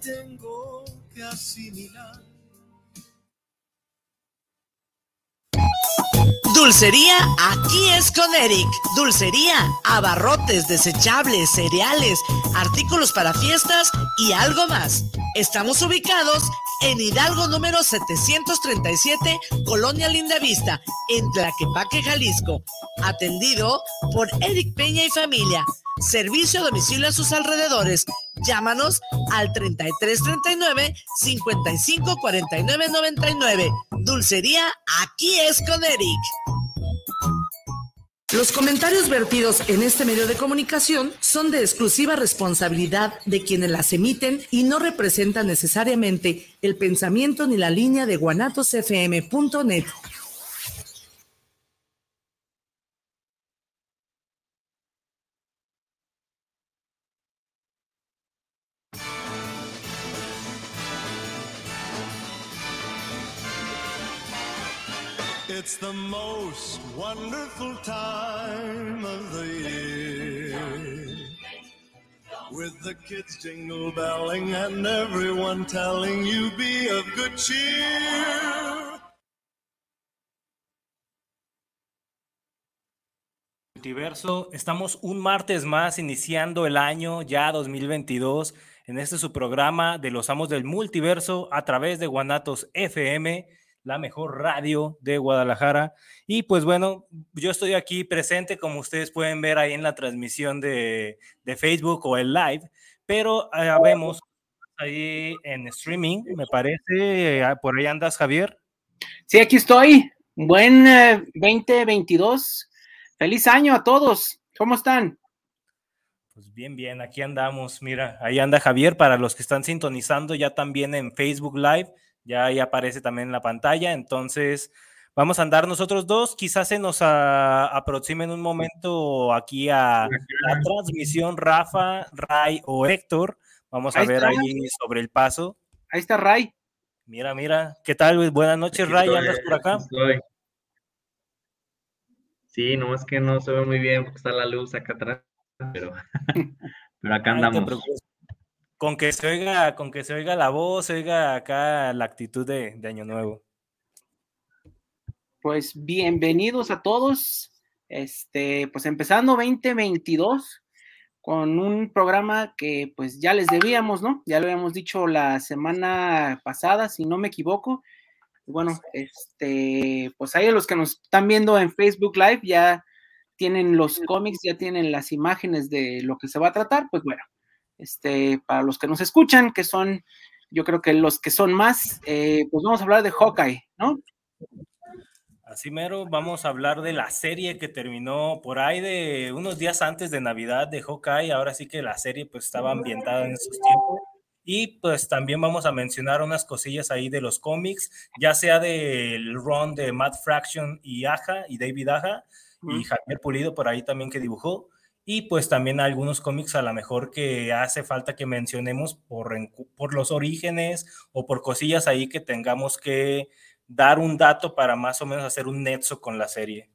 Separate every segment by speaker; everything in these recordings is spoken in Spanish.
Speaker 1: Tengo que asimilar.
Speaker 2: Dulcería aquí es con Eric. Dulcería, abarrotes, desechables, cereales, artículos para fiestas y algo más. Estamos ubicados en Hidalgo número 737, Colonia Lindavista, en Tlaquepaque, Jalisco. Atendido por Eric Peña y familia. Servicio a domicilio a sus alrededores. Llámanos al 3339 554999. Dulcería, aquí es con Eric. Los comentarios vertidos en este medio de comunicación son de exclusiva responsabilidad de quienes las emiten y no representan necesariamente el pensamiento ni la línea de guanatosfm.net.
Speaker 1: It's the most wonderful time of the year. With the kids jingle belling and everyone telling you be of good cheer.
Speaker 3: Multiverso, estamos un martes más iniciando el año ya 2022 en este su programa de los amos del multiverso a través de Guanatos FM la mejor radio de Guadalajara. Y pues bueno, yo estoy aquí presente, como ustedes pueden ver ahí en la transmisión de, de Facebook o el live, pero eh, vemos ahí en streaming, me parece. Ah, por ahí andas, Javier.
Speaker 4: Sí, aquí estoy. Buen 2022. Feliz año a todos. ¿Cómo están?
Speaker 3: Pues bien, bien, aquí andamos. Mira, ahí anda Javier para los que están sintonizando ya también en Facebook Live ya ahí aparece también en la pantalla. Entonces, vamos a andar nosotros dos. Quizás se nos aproxime en un momento aquí a la transmisión Rafa, Ray o Héctor. Vamos a ver ahí sobre el paso.
Speaker 4: Ahí está Ray.
Speaker 3: Mira, mira. ¿Qué tal? Buenas noches, Ray. ¿Andas por acá?
Speaker 5: Sí, no es que no se ve muy bien porque está la luz acá atrás, pero, pero acá andamos
Speaker 3: con que se oiga, con que se oiga la voz, oiga acá la actitud de, Año Nuevo.
Speaker 4: Pues bienvenidos a todos. Este, pues empezando 2022 con un programa que pues ya les debíamos, ¿no? Ya lo habíamos dicho la semana pasada, si no me equivoco. Bueno, este, pues ahí los que nos están viendo en Facebook Live ya tienen los cómics, ya tienen las imágenes de lo que se va a tratar, pues bueno, este, para los que nos escuchan, que son, yo creo que los que son más, eh, pues vamos a hablar de Hawkeye, ¿no?
Speaker 3: Así mero, vamos a hablar de la serie que terminó por ahí de unos días antes de Navidad de Hawkeye. Ahora sí que la serie pues estaba ambientada en esos tiempos. Y pues también vamos a mencionar unas cosillas ahí de los cómics, ya sea del run de Matt Fraction y Aja y David Aja y Javier Pulido por ahí también que dibujó y pues también algunos cómics a lo mejor que hace falta que mencionemos por, por los orígenes o por cosillas ahí que tengamos que dar un dato para más o menos hacer un nexo con la serie.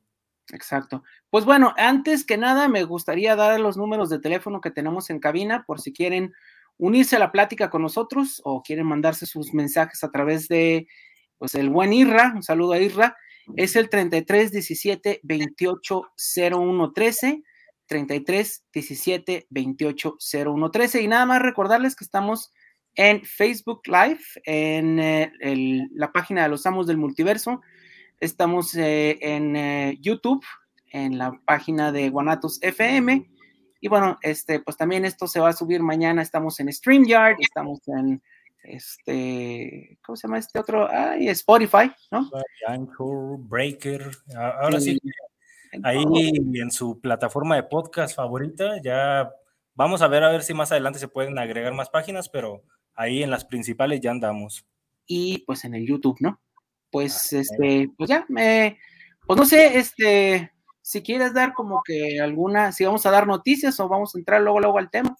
Speaker 4: Exacto. Pues bueno, antes que nada me gustaría dar los números de teléfono que tenemos en cabina por si quieren unirse a la plática con nosotros o quieren mandarse sus mensajes a través de pues el buen Irra, un saludo a Irra, es el 33 17 28 01 13 33 17 28 01 13. Y nada más recordarles que estamos en Facebook Live, en eh, la página de los Amos del Multiverso. Estamos eh, en eh, YouTube, en la página de Guanatos FM. Y bueno, este, pues también esto se va a subir mañana. Estamos en StreamYard, estamos en este, ¿cómo se llama este otro? Ah, Spotify, ¿no?
Speaker 3: Anchor, Breaker. Ahora sí, ahí en su plataforma de podcast favorita. Ya vamos a ver a ver si más adelante se pueden agregar más páginas, pero ahí en las principales ya andamos.
Speaker 4: Y pues en el YouTube, ¿no? Pues este, pues ya, me, pues no sé, este, si quieres dar como que alguna, si vamos a dar noticias o vamos a entrar luego, luego al tema.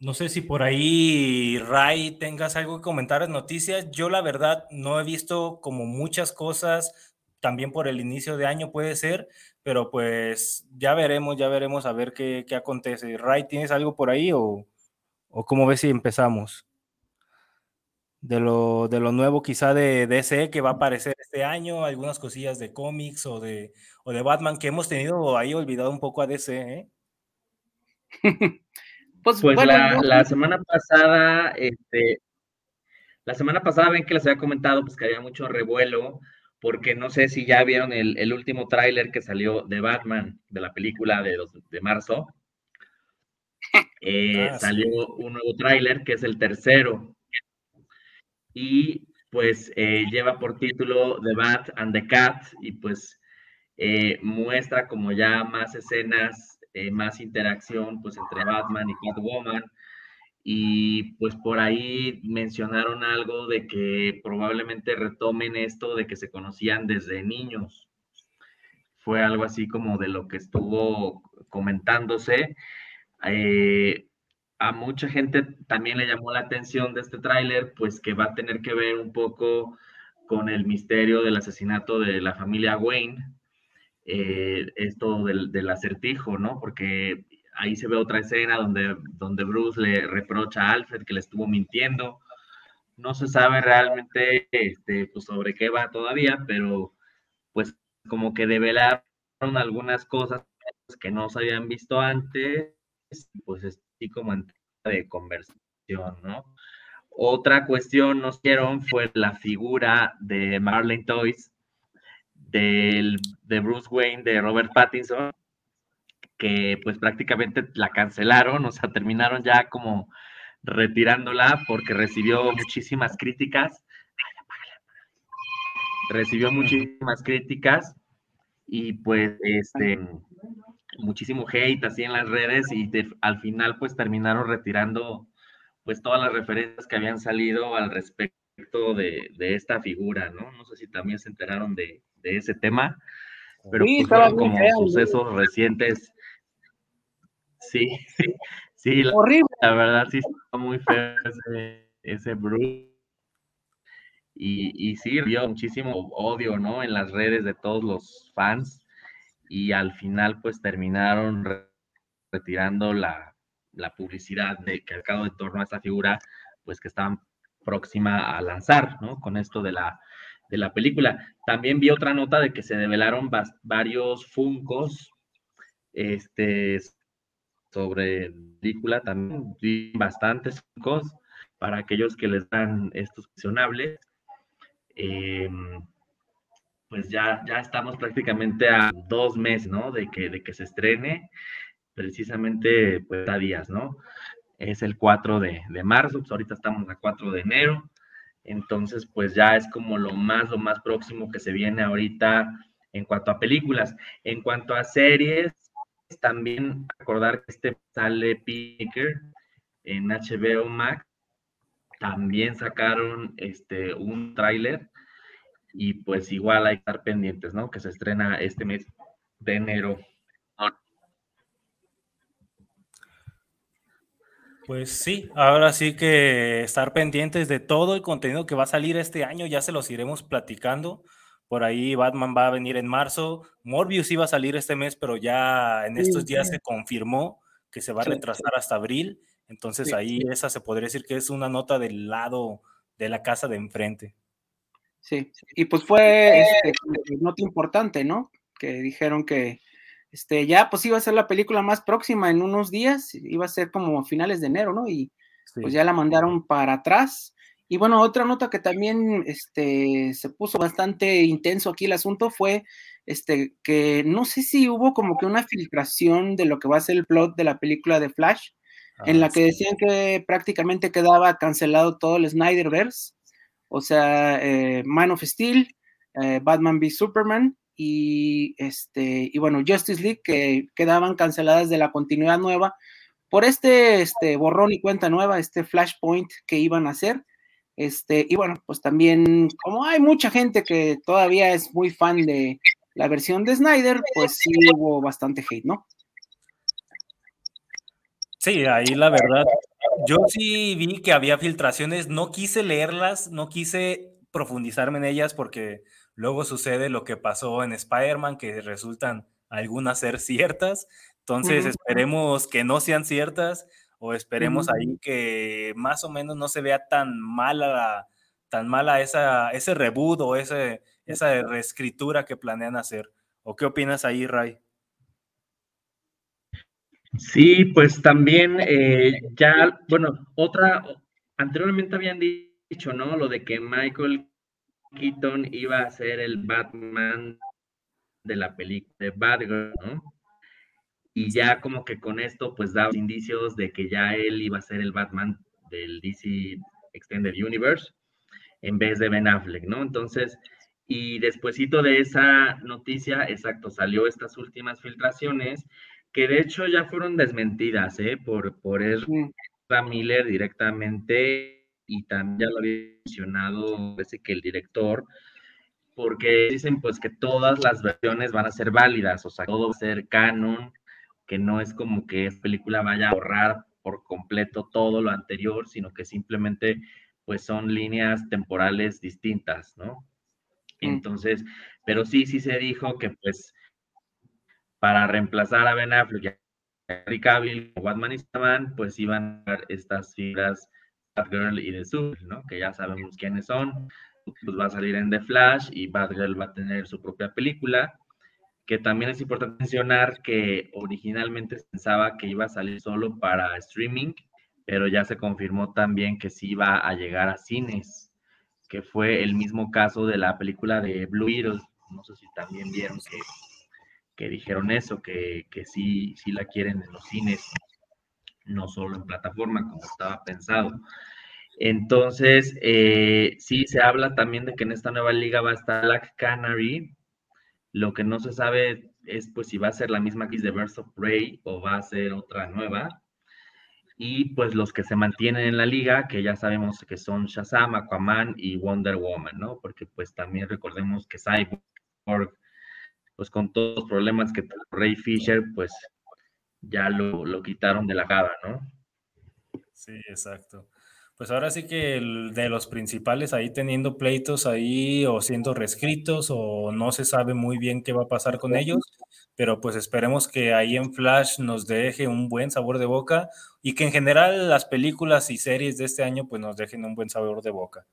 Speaker 3: No sé si por ahí, Ray, tengas algo que comentar en noticias. Yo la verdad no he visto como muchas cosas también por el inicio de año puede ser, pero pues ya veremos, ya veremos a ver qué, qué acontece. Ray, ¿tienes algo por ahí o, ¿O cómo ves si empezamos? De lo, de lo nuevo quizá de DC que va a aparecer este año, algunas cosillas de cómics o de, o de Batman que hemos tenido ahí olvidado un poco a DC, ¿eh?
Speaker 5: pues, pues la, semana pasada, este, la semana pasada ven que les había comentado pues que había mucho revuelo porque no sé si ya vieron el, último tráiler que salió de Batman, de la película de, de marzo. Eh, ah, salió un nuevo tráiler que es el tercero. Y pues eh, lleva por título The Bat and the Cat y pues eh, muestra como ya más escenas, más interacción pues entre Batman y Catwoman y pues por ahí mencionaron algo de que probablemente retomen esto de que se conocían desde niños. Fue algo así como de lo que estuvo comentándose. Eh, a mucha gente también le llamó la atención de este tráiler, pues que va a tener que ver un poco con el misterio del asesinato de la familia Wayne, eh, esto del, del, acertijo, ¿no? Porque ahí se ve otra escena donde, donde Bruce le reprocha a Alfred que le estuvo mintiendo. No se sabe realmente este, pues, sobre qué va todavía, pero pues como que develaron algunas cosas que no se habían visto antes, pues así como en de conversación, ¿no? Otra cuestión nos dieron fue la figura de Marlene Toys, del, de Bruce Wayne, de Robert Pattinson, que pues prácticamente la cancelaron, o sea, terminaron ya como retirándola porque recibió muchísimas críticas. Recibió muchísimas críticas y pues este muchísimo hate así en las redes y al final pues terminaron retirando pues todas las referencias que habían salido al respecto de, esta figura, ¿no? No sé si también se enteraron de, ese tema, pero pues, como sucesos recientes Sí, sí, sí. La, Horrible. La verdad sí está muy feo ese, ese Bruce. Y, y sí, vio muchísimo odio, ¿no? En las redes de todos los fans. Y al final, pues terminaron retirando la, publicidad de que al cabo de torno a esta figura, pues que estaban próxima a lanzar, ¿no? Con esto de la, de la película. También vi otra nota de que se develaron varios funcos este, sobre película, también vi bastantes cosas para aquellos que les dan estos cuestionables. Em, pues ya, ya estamos prácticamente a dos meses, ¿no? De que, de que se estrene, precisamente pues a días, ¿no? Es el 4 de, de marzo, pues ahorita estamos a 4 de enero, entonces pues ya es como lo más, lo más próximo que se viene ahorita en cuanto a películas. En cuanto a series, también acordar que este sale Picker en HBO Max. También sacaron este, un tráiler y pues igual hay que estar pendientes, ¿no? Que se estrena este mes de enero.
Speaker 3: Pues sí, ahora sí que estar pendientes de todo el contenido que va a salir este año, ya se los iremos platicando. Por ahí Batman va a venir en marzo. Morbius iba a salir este mes, pero ya en estos días se confirmó que se va a retrasar hasta abril. Entonces ahí esa se podría decir que es una nota del lado de la casa de enfrente.
Speaker 4: Sí, y pues fue este, nota importante, ¿no? Que dijeron que este, ya pues iba a ser la película más próxima en unos días, iba a ser como finales de enero, ¿no? Y pues ya la mandaron para atrás. Y bueno, otra nota que también este, se puso bastante intenso aquí el asunto fue este, que no sé si hubo como que una filtración de lo que va a ser el plot de la película de Flash, en la ah, que decían que prácticamente quedaba cancelado todo el Snyderverse, o sea, eh, Man of Steel, eh, Batman v Superman y, este, y bueno, Justice League, que quedaban canceladas de la continuidad nueva por este, este borrón y cuenta nueva, este Flashpoint que iban a hacer. Este, y bueno, pues también, como hay mucha gente que todavía es muy fan de la versión de Snyder, pues sí hubo bastante hate, ¿no?
Speaker 3: Sí, ahí la verdad, yo sí vi que había filtraciones, no quise leerlas, no quise profundizarme en ellas porque luego sucede lo que pasó en Spider-Man, que resultan algunas ser ciertas, entonces esperemos que no sean ciertas o esperemos ahí que más o menos no se vea tan mala tan mala esa, ese reboot o ese, esa reescritura que planean hacer. ¿O qué opinas ahí, Ray?
Speaker 5: Sí, pues también eh, ya, bueno, otra, anteriormente habían dicho, ¿no? Lo de que Michael Keaton iba a ser el Batman de la película de Batgirl, ¿no? Y ya como que con esto pues daba indicios de que ya él iba a ser el Batman del DC Extended Universe en vez de Ben Affleck, ¿no? Entonces, y despuesito de esa noticia, exacto, salió estas últimas filtraciones que de hecho ya fueron desmentidas, ¿eh? Por, por Ezra Miller directamente y también ya lo había mencionado, parece que el director, porque dicen pues que todas las versiones van a ser válidas, o sea, todo va a ser canon, que no es como que esta película vaya a borrar por completo todo lo anterior, sino que simplemente pues son líneas temporales distintas, ¿no? Mm. Entonces, pero sí, sí se dijo que pues para reemplazar a Ben Affleck y a Henry Cavill como Batman y Superman, pues iban a dar estas figuras Batgirl y The Super, ¿no? Que ya sabemos quiénes son. Pues va a salir en The Flash y Batgirl va a tener su propia película. Que también es importante mencionar que originalmente pensaba que iba a salir solo para streaming, pero ya se confirmó también que sí iba a llegar a cines, que fue el mismo caso de la película de Blue Beetle. No sé si también vieron que que dijeron eso, que, que sí, sí la quieren en los cines, no solo en plataforma como estaba pensado. Entonces, eh, sí se habla también de que en esta nueva liga va a estar Black Canary. Lo que no se sabe es pues si va a ser la misma que de Birds of Prey o va a ser otra nueva. Y pues los que se mantienen en la liga, que ya sabemos que son Shazam, Aquaman y Wonder Woman, ¿no? Porque pues también recordemos que Cyborg pues con todos los problemas que Ray Fisher, pues ya lo, quitaron de la cara, ¿no?
Speaker 3: Sí, exacto. Pues ahora sí que de los principales ahí teniendo pleitos ahí o siendo reescritos o no se sabe muy bien qué va a pasar con ellos, pero pues esperemos que ahí en Flash nos deje un buen sabor de boca y que en general las películas y series de este año pues nos dejen un buen sabor de boca,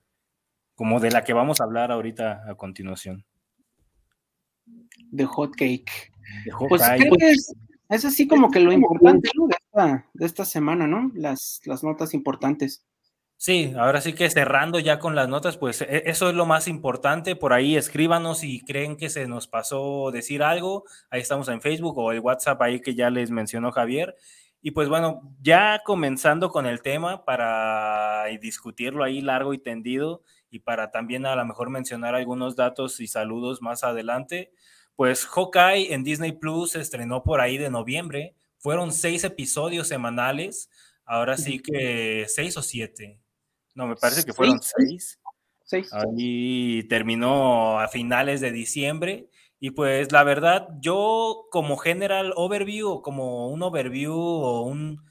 Speaker 3: como de la que vamos a hablar ahorita a continuación
Speaker 4: de hot cake. pues creo que es, así como que lo importante de, esta, semana, ¿no? Las, las notas importantes.
Speaker 3: Sí, ahora sí que cerrando ya con las notas, pues e, eso es lo más importante. Por ahí escríbanos si creen que se nos pasó decir algo. Ahí estamos en Facebook o el WhatsApp ahí que ya les mencionó Javier. Y pues bueno, ya comenzando con el tema para discutirlo ahí largo y tendido y para también a lo mejor mencionar algunos datos y saludos más adelante. Pues Hawkeye en Disney Plus se estrenó por ahí de noviembre. Fueron seis episodios semanales. Ahora sí que seis o siete. No, me parece que fueron seis. Seis. Ahí terminó a finales de diciembre. Y pues la verdad, yo como general overview o como un overview o un,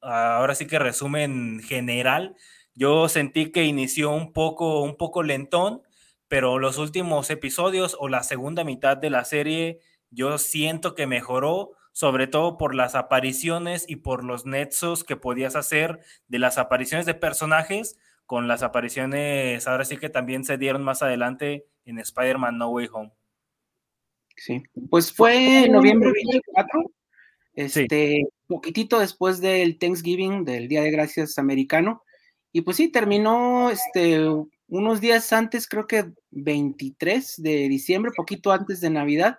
Speaker 3: ahora sí que resumen general, yo sentí que inició un poco, un poco lentón, pero los últimos episodios o la segunda mitad de la serie yo siento que mejoró, sobre todo por las apariciones y por los nexos que podías hacer de las apariciones de personajes con las apariciones, ahora sí que también se dieron más adelante en Spider-Man No Way Home.
Speaker 4: Sí, pues fue noviembre 24, este, poquitito después del Thanksgiving, del Día de Gracias americano, y pues sí, terminó este, unos días antes, creo que 23 de diciembre, poquito antes de Navidad,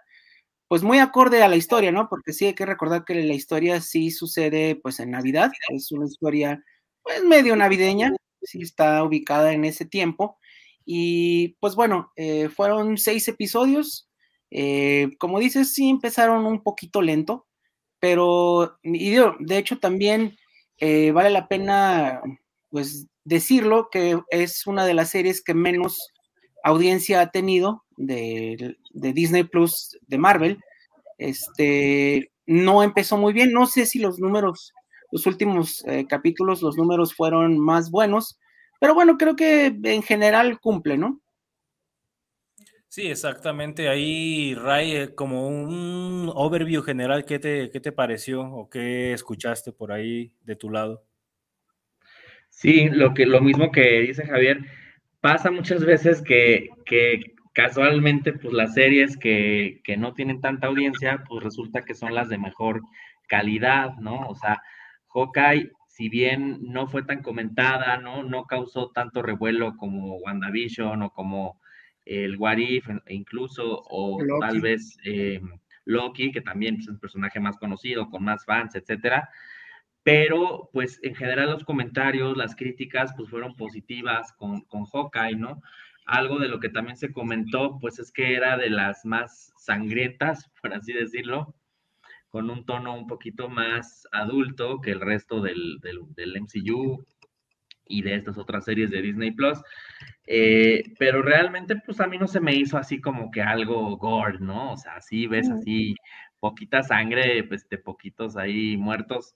Speaker 4: pues muy acorde a la historia, ¿no? Porque sí hay que recordar que la historia sí sucede pues en Navidad, es una historia pues medio navideña, sí está ubicada en ese tiempo. Y pues bueno, eh, fueron seis episodios, eh, como dices, sí empezaron un poquito lento, pero de hecho también eh, vale la pena pues decirlo que es una de las series que menos audiencia ha tenido de, Disney Plus de Marvel. Este no empezó muy bien. No sé si los números, los últimos eh, capítulos, los números fueron más buenos, pero bueno, creo que en general cumple, ¿no?
Speaker 3: Sí, exactamente. Ahí, Ray, eh, como un overview general, ¿qué te, qué te pareció o qué escuchaste por ahí de tu lado?
Speaker 5: Sí, lo, que, lo mismo que dice Javier, pasa muchas veces que, que casualmente, pues las series que, que, no tienen tanta audiencia, pues resulta que son las de mejor calidad, ¿no? O sea, Hawkeye, si bien no fue tan comentada, ¿no? No causó tanto revuelo como WandaVision o como el What If, incluso, o tal vez eh, Loki, que también es un personaje más conocido, con más fans, etcétera. Pero, pues, en general los comentarios, las críticas, pues, fueron positivas con, con Hawkeye, ¿no? Algo de lo que también se comentó, pues, es que era de las más sangrientas, por así decirlo, con un tono un poquito más adulto que el resto del, del, del MCU, y de estas otras series de Disney Plus. Eh, pero realmente, pues a mí no se me hizo así como que algo gore, ¿no? O sea, sí ves así poquita sangre, pues de poquitos ahí muertos,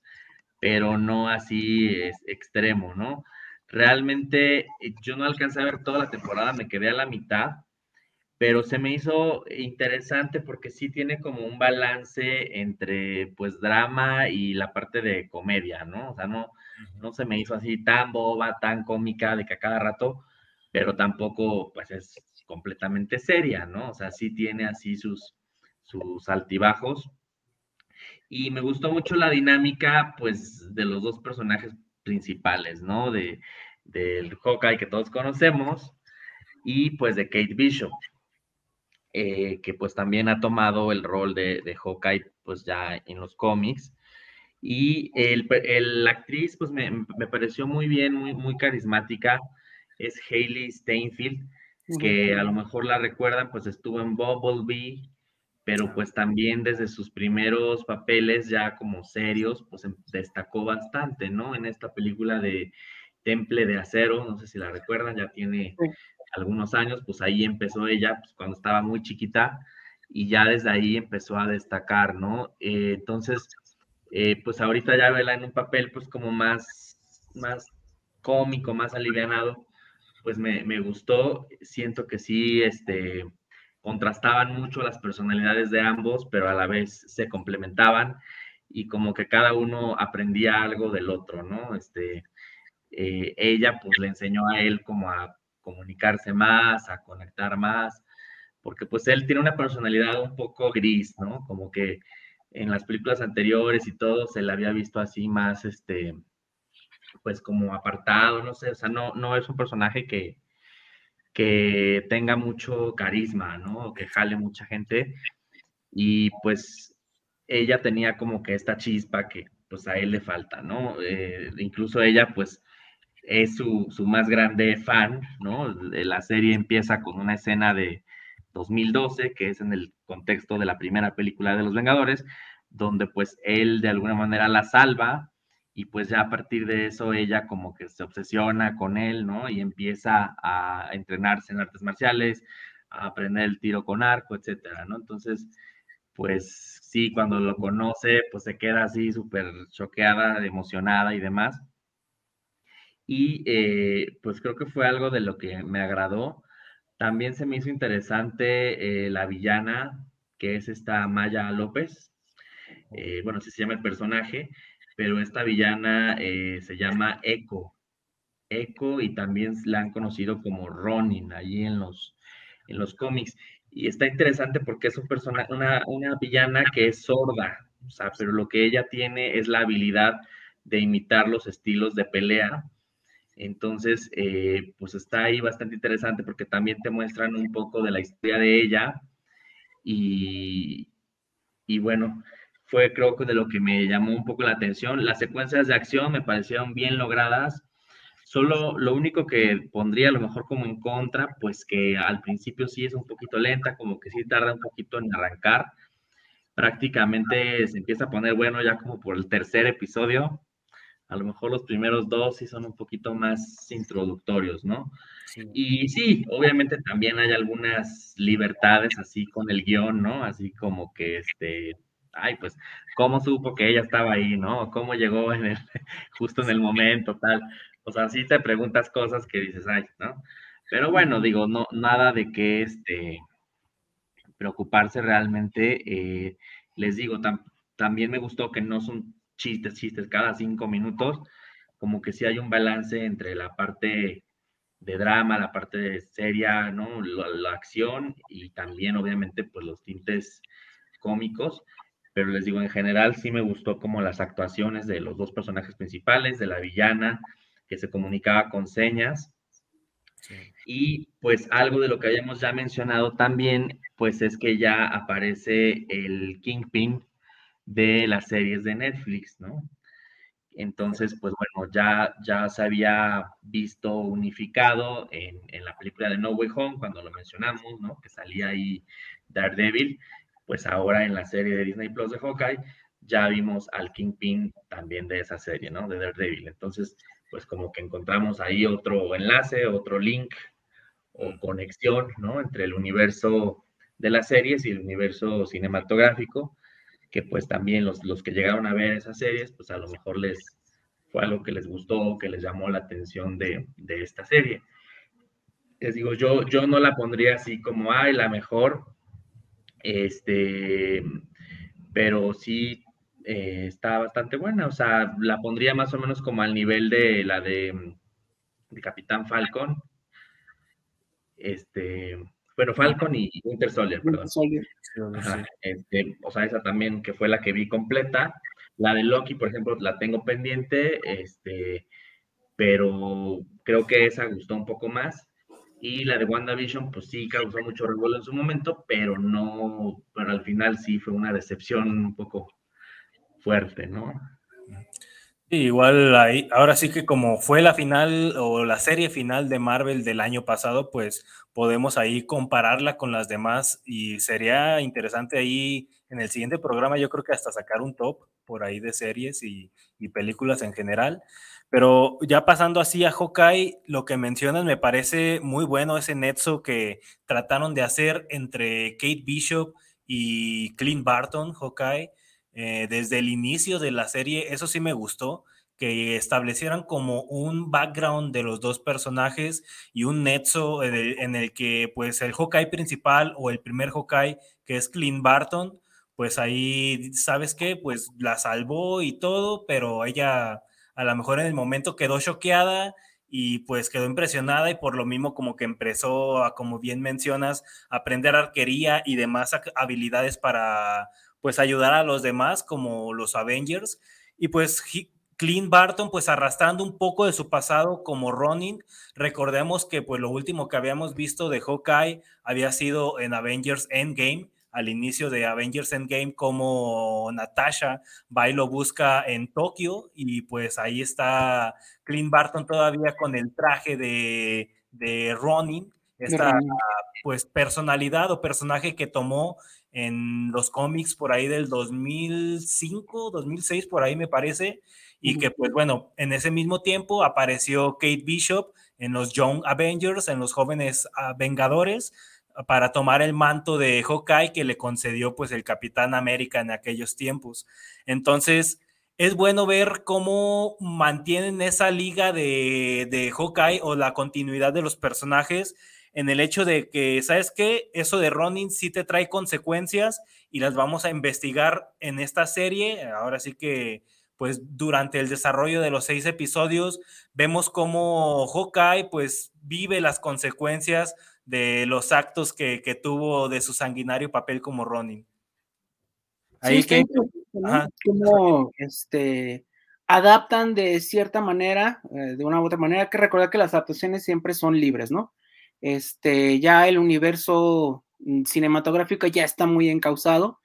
Speaker 5: pero no así es extremo, ¿no? Realmente eh, yo no alcancé a ver toda la temporada, me quedé a la mitad, pero se me hizo interesante porque sí tiene como un balance entre pues drama y la parte de comedia, ¿no? O sea, no, no se me hizo así tan boba, tan cómica de que a cada rato, pero tampoco pues es completamente seria, ¿no? O sea, sí tiene así sus, sus altibajos. Y me gustó mucho la dinámica pues de los dos personajes principales, ¿no? De, del Hawkeye que todos conocemos y pues de Kate Bishop, eh, que pues también ha tomado el rol de, de Hawkeye pues ya en los cómics y la actriz, pues me, me, pareció muy bien, muy, muy carismática. Es Hailey Steinfeld, que a lo mejor la recuerdan, pues estuvo en Bumblebee, pero pues también desde sus primeros papeles ya como serios, pues destacó bastante, ¿no? En esta película de Temple de Acero, no sé si la recuerdan, ya tiene algunos años, pues ahí empezó ella, pues cuando estaba muy chiquita, y ya desde ahí empezó a destacar, ¿no? Eh, entonces, eh, pues ahorita ya vela en un papel pues como más, más cómico, más alivianado, pues me, me, gustó, siento que sí, este, contrastaban mucho las personalidades de ambos, pero a la vez se complementaban y como que cada uno aprendía algo del otro, ¿no? Este, eh, ella pues le enseñó a él como a comunicarse más, a conectar más, porque pues él tiene una personalidad un poco gris, ¿no? Como que en las películas anteriores y todo se le había visto así más, este, pues como apartado, no sé, o sea, no, no es un personaje que, que tenga mucho carisma, ¿no? Que jale mucha gente. Y pues ella tenía como que esta chispa que pues a él le falta, ¿no? Eh, incluso ella pues es su, su, más grande fan, ¿no? La serie empieza con una escena de 2012, que es en el contexto de la primera película de Los Vengadores, donde pues él de alguna manera la salva y pues ya a partir de eso ella como que se obsesiona con él, ¿no? Y empieza a entrenarse en artes marciales, a aprender el tiro con arco, etcétera, ¿no? Entonces, pues sí, cuando lo conoce, pues se queda así súper choqueada, emocionada y demás. Y eh, pues creo que fue algo de lo que me agradó. También se me hizo interesante eh, la villana, que es esta Maya López. Eh, bueno, así se llama el personaje, pero esta villana se llama Echo. Echo y también la han conocido como Ronin allí en los, en los cómics. Y está interesante porque es un una, villana que es sorda, pero lo que ella tiene es la habilidad de imitar los estilos de pelea entonces, eh, pues está ahí bastante interesante porque también te muestran un poco de la historia de ella y, y bueno, fue creo que de lo que me llamó un poco la atención. Las secuencias de acción me parecieron bien logradas. Solo lo único que pondría a lo mejor como en contra, pues que al principio sí es un poquito lenta, como que sí tarda un poquito en arrancar. Prácticamente se empieza a poner bueno ya como por el tercer episodio, a lo mejor los primeros dos sí son un poquito más introductorios, ¿no? Y sí, obviamente también hay algunas libertades así con el guion, ¿no? Así como que este, ay, pues, ¿cómo supo que ella estaba ahí, ¿no? ¿Cómo llegó en el, justo en el momento, tal? O sea, sí te preguntas cosas que dices, ay, ¿no? Pero bueno, digo, no, nada de que este, preocuparse realmente. Eh, les digo, también me gustó que no son chistes, chistes cada cinco minutos, como que sí hay un balance entre la parte de drama, la parte seria, ¿no? La, acción y también obviamente pues los tintes cómicos, pero les digo, en general sí me gustó como las actuaciones de los dos personajes principales, de la villana, que se comunicaba con señas. Y pues algo de lo que habíamos ya mencionado también, pues es que ya aparece el Kingpin de las series de Netflix, ¿no? Entonces, pues bueno, ya, ya se había visto unificado en, en, la película de No Way Home, cuando lo mencionamos, ¿no? Que salía ahí Daredevil, pues ahora en la serie de Disney Plus de Hawkeye, ya vimos al Kingpin también de esa serie, ¿no? De Daredevil. Entonces, pues como que encontramos ahí otro enlace, otro link o conexión, ¿no? Entre el universo de las series y el universo cinematográfico que pues también los, los que llegaron a ver esas series, pues a lo mejor les fue algo que les gustó, que les llamó la atención de, de esta serie. Les digo, yo, yo no la pondría así como, ay, la mejor, este, pero sí eh, está bastante buena, o sea, la pondría más o menos como al nivel de la de, de Capitán Falcon, este, bueno, Falcon y Winter Soldier, perdón. Este, o sea, esa también que fue la que vi completa. La de Loki, por ejemplo, la tengo pendiente, este, pero creo que esa gustó un poco más. Y la de WandaVision, pues sí causó mucho revuelo en su momento, pero no, pero al final sí fue una decepción un poco fuerte, ¿no?
Speaker 3: Igual ahí, ahora sí que como fue la final o la serie final de Marvel del año pasado, pues podemos ahí compararla con las demás y sería interesante ahí en el siguiente programa yo creo que hasta sacar un top por ahí de series y, películas en general. Pero ya pasando así a Hawkeye, lo que mencionas me parece muy bueno ese nexo que trataron de hacer entre Kate Bishop y Clint Barton, Hawkeye eh, desde el inicio de la serie, eso sí me gustó, que establecieran como un background de los dos personajes y un nexo en el, que pues el Hawkeye principal o el primer Hawkeye, que es Clint Barton, pues ahí, ¿sabes qué? Pues la salvó y todo, pero ella a lo mejor en el momento quedó choqueada y pues quedó impresionada y por lo mismo como que empezó a, como bien mencionas, aprender arquería y demás habilidades para pues ayudar a los demás como los Avengers. Y pues Clint Barton, pues arrastrando un poco de su pasado como Ronin. Recordemos que pues lo último que habíamos visto de Hawkeye había sido en Avengers Endgame, al inicio de Avengers Endgame, como Natasha va y lo busca en Tokio y pues ahí está Clint Barton todavía con el traje de, de Ronin, esta pues personalidad o personaje que tomó en los cómics por ahí del 2005, 2006, por ahí me parece, y que pues bueno, en ese mismo tiempo apareció Kate Bishop en los Young Avengers, en los jóvenes ah, Vengadores, para tomar el manto de Hawkeye que le concedió pues el Capitán América en aquellos tiempos. Entonces, es bueno ver cómo mantienen esa liga de, de Hawkeye o la continuidad de los personajes en el hecho de que, ¿sabes qué? Eso de Ronin sí te trae consecuencias y las vamos a investigar en esta serie. Ahora sí que, pues durante el desarrollo de los seis episodios, vemos cómo Hawkeye, pues vive las consecuencias de los actos que, tuvo de su sanguinario papel como Ronin.
Speaker 4: Ahí que... Como, este adaptan de cierta manera, eh, de una u otra manera, que recordar que las adaptaciones siempre son libres, ¿no? Este, ya el universo mm, cinematográfico ya está muy encausado,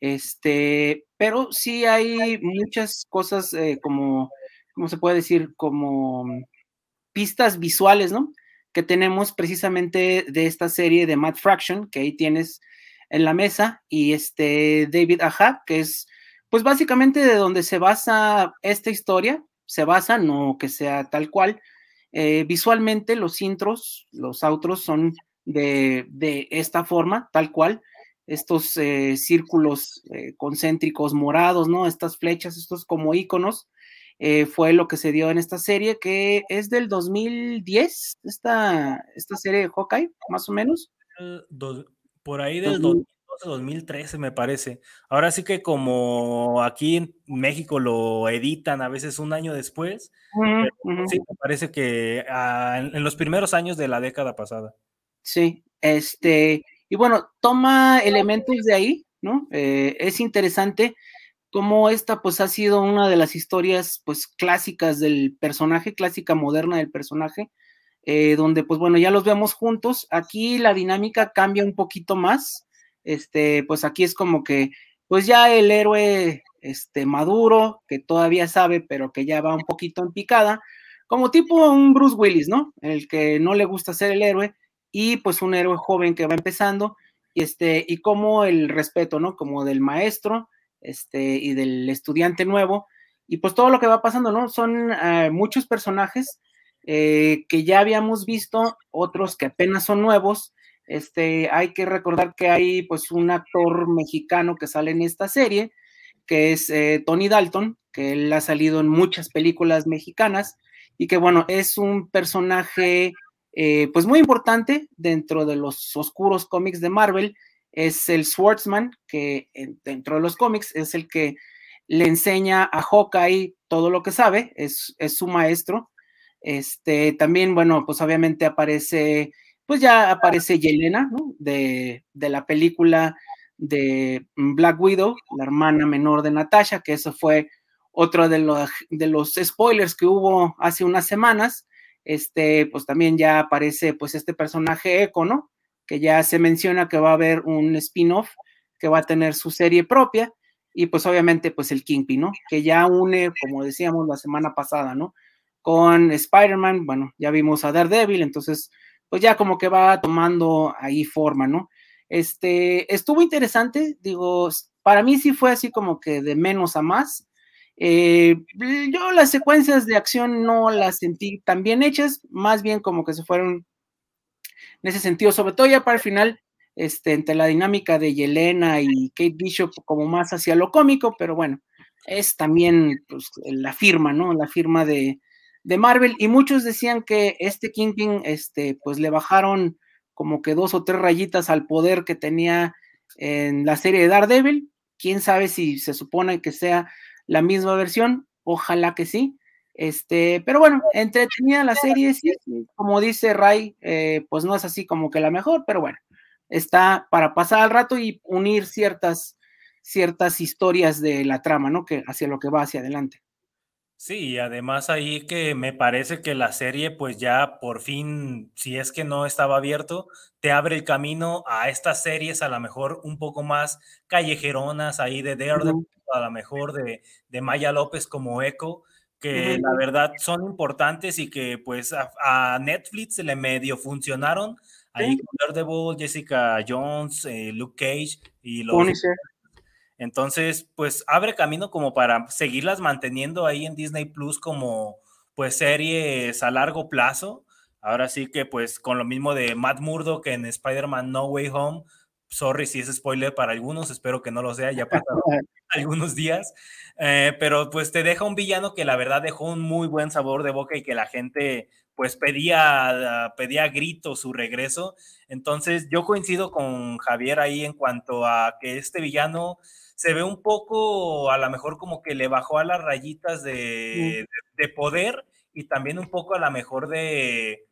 Speaker 4: este, pero sí hay muchas cosas eh, como, ¿cómo se puede decir? Como pistas visuales, ¿no? Que tenemos precisamente de esta serie de Mad Fraction, que ahí tienes en la mesa, y este David Aja, que es, pues básicamente de donde se basa esta historia, se basa, no que sea tal cual, eh, visualmente los intros, los outros son de, esta forma, tal cual, estos eh, círculos eh, concéntricos morados, ¿no? Estas flechas, estos como iconos, fue lo que se dio en esta serie, que es del 2010, esta, esta serie de Hawkeye, más o menos.
Speaker 3: por ahí del 2012, 2013 me parece. Ahora sí que como aquí en México lo editan a veces un año después, sí me parece que ah, en los primeros años de la década pasada.
Speaker 4: Sí, este, y bueno, toma elementos de ahí, ¿no? Eh, es interesante cómo esta pues ha sido una de las historias pues clásicas del personaje, clásica moderna del personaje, eh, donde pues bueno, ya los vemos juntos. Aquí la dinámica cambia un poquito más. Este, pues aquí es como que, pues ya el héroe este, maduro, que todavía sabe, pero que ya va un poquito en picada, como tipo un Bruce Willis, ¿no? El que no le gusta ser el héroe y pues un héroe joven que va empezando, y este, y como el respeto, ¿no? Como del maestro, este, y del estudiante nuevo, y pues todo lo que va pasando, ¿no? Son eh, muchos personajes eh, que ya habíamos visto, otros que apenas son nuevos. Este, hay que recordar que hay pues un actor mexicano que sale en esta serie, que es eh, Tony Dalton, que él ha salido en muchas películas mexicanas y que bueno, es un personaje eh, pues muy importante dentro de los oscuros cómics de Marvel. Es el Swordsman, que dentro de los cómics es el que le enseña a Hawkeye todo lo que sabe, es, es su maestro. Este, también, bueno, pues obviamente aparece, pues ya aparece Yelena, ¿no? De, la película de Black Widow, la hermana menor de Natasha, que eso fue otro de los, de los spoilers que hubo hace unas semanas. Este, pues también ya aparece, pues este personaje Echo, ¿no? Que ya se menciona que va a haber un spin-off que va a tener su serie propia y pues obviamente pues el Kingpin, ¿no? Que ya une, como decíamos la semana pasada, ¿no? con Spider-Man, bueno, ya vimos a Daredevil, entonces, pues ya como que va tomando ahí forma, ¿no? Este, estuvo interesante, digo, para mí sí fue así como que de menos a más. Eh, yo las secuencias de acción no las sentí tan bien hechas, más bien como que se fueron en ese sentido, sobre todo ya para el final, este, entre la dinámica de Yelena y Kate Bishop como más hacia lo cómico, pero bueno, es también pues, la firma, ¿no? La firma de, de Marvel y muchos decían que este Kingpin, este, pues le bajaron como que dos o tres rayitas al poder que tenía en la serie de Daredevil. Quién sabe si se supone que sea la misma versión, ojalá que sí. Este, pero bueno, entretenida la serie, como dice Ray, eh, pues no es así como que la mejor, pero bueno, está para pasar al rato y unir ciertas, ciertas historias de la trama, ¿no? Que hacia lo que va hacia adelante.
Speaker 3: Sí, además ahí que me parece que la serie pues ya por fin, si es que no estaba abierto, te abre el camino a estas series a lo mejor un poco más callejeronas ahí de Daredevil, a lo mejor de, de Maya López como Echo, que la verdad son importantes y que pues a, Netflix le medio funcionaron. Ahí con Daredevil, Jessica Jones, eh, Luke Cage y los... Entonces, pues abre camino como para seguirlas manteniendo ahí en Disney Plus como pues series a largo plazo. Ahora sí que pues con lo mismo de Matt que en Spider-Man No Way Home, sorry si es spoiler para algunos, espero que no lo sea, ya pasaron algunos días, eh, pero pues te deja un villano que la verdad dejó un muy buen sabor de boca y que la gente pues pedía, pedía grito su regreso. Entonces yo coincido con Javier ahí en cuanto a que este villano se ve un poco, a lo mejor como que le bajó a las rayitas de, poder y también un poco a lo mejor de,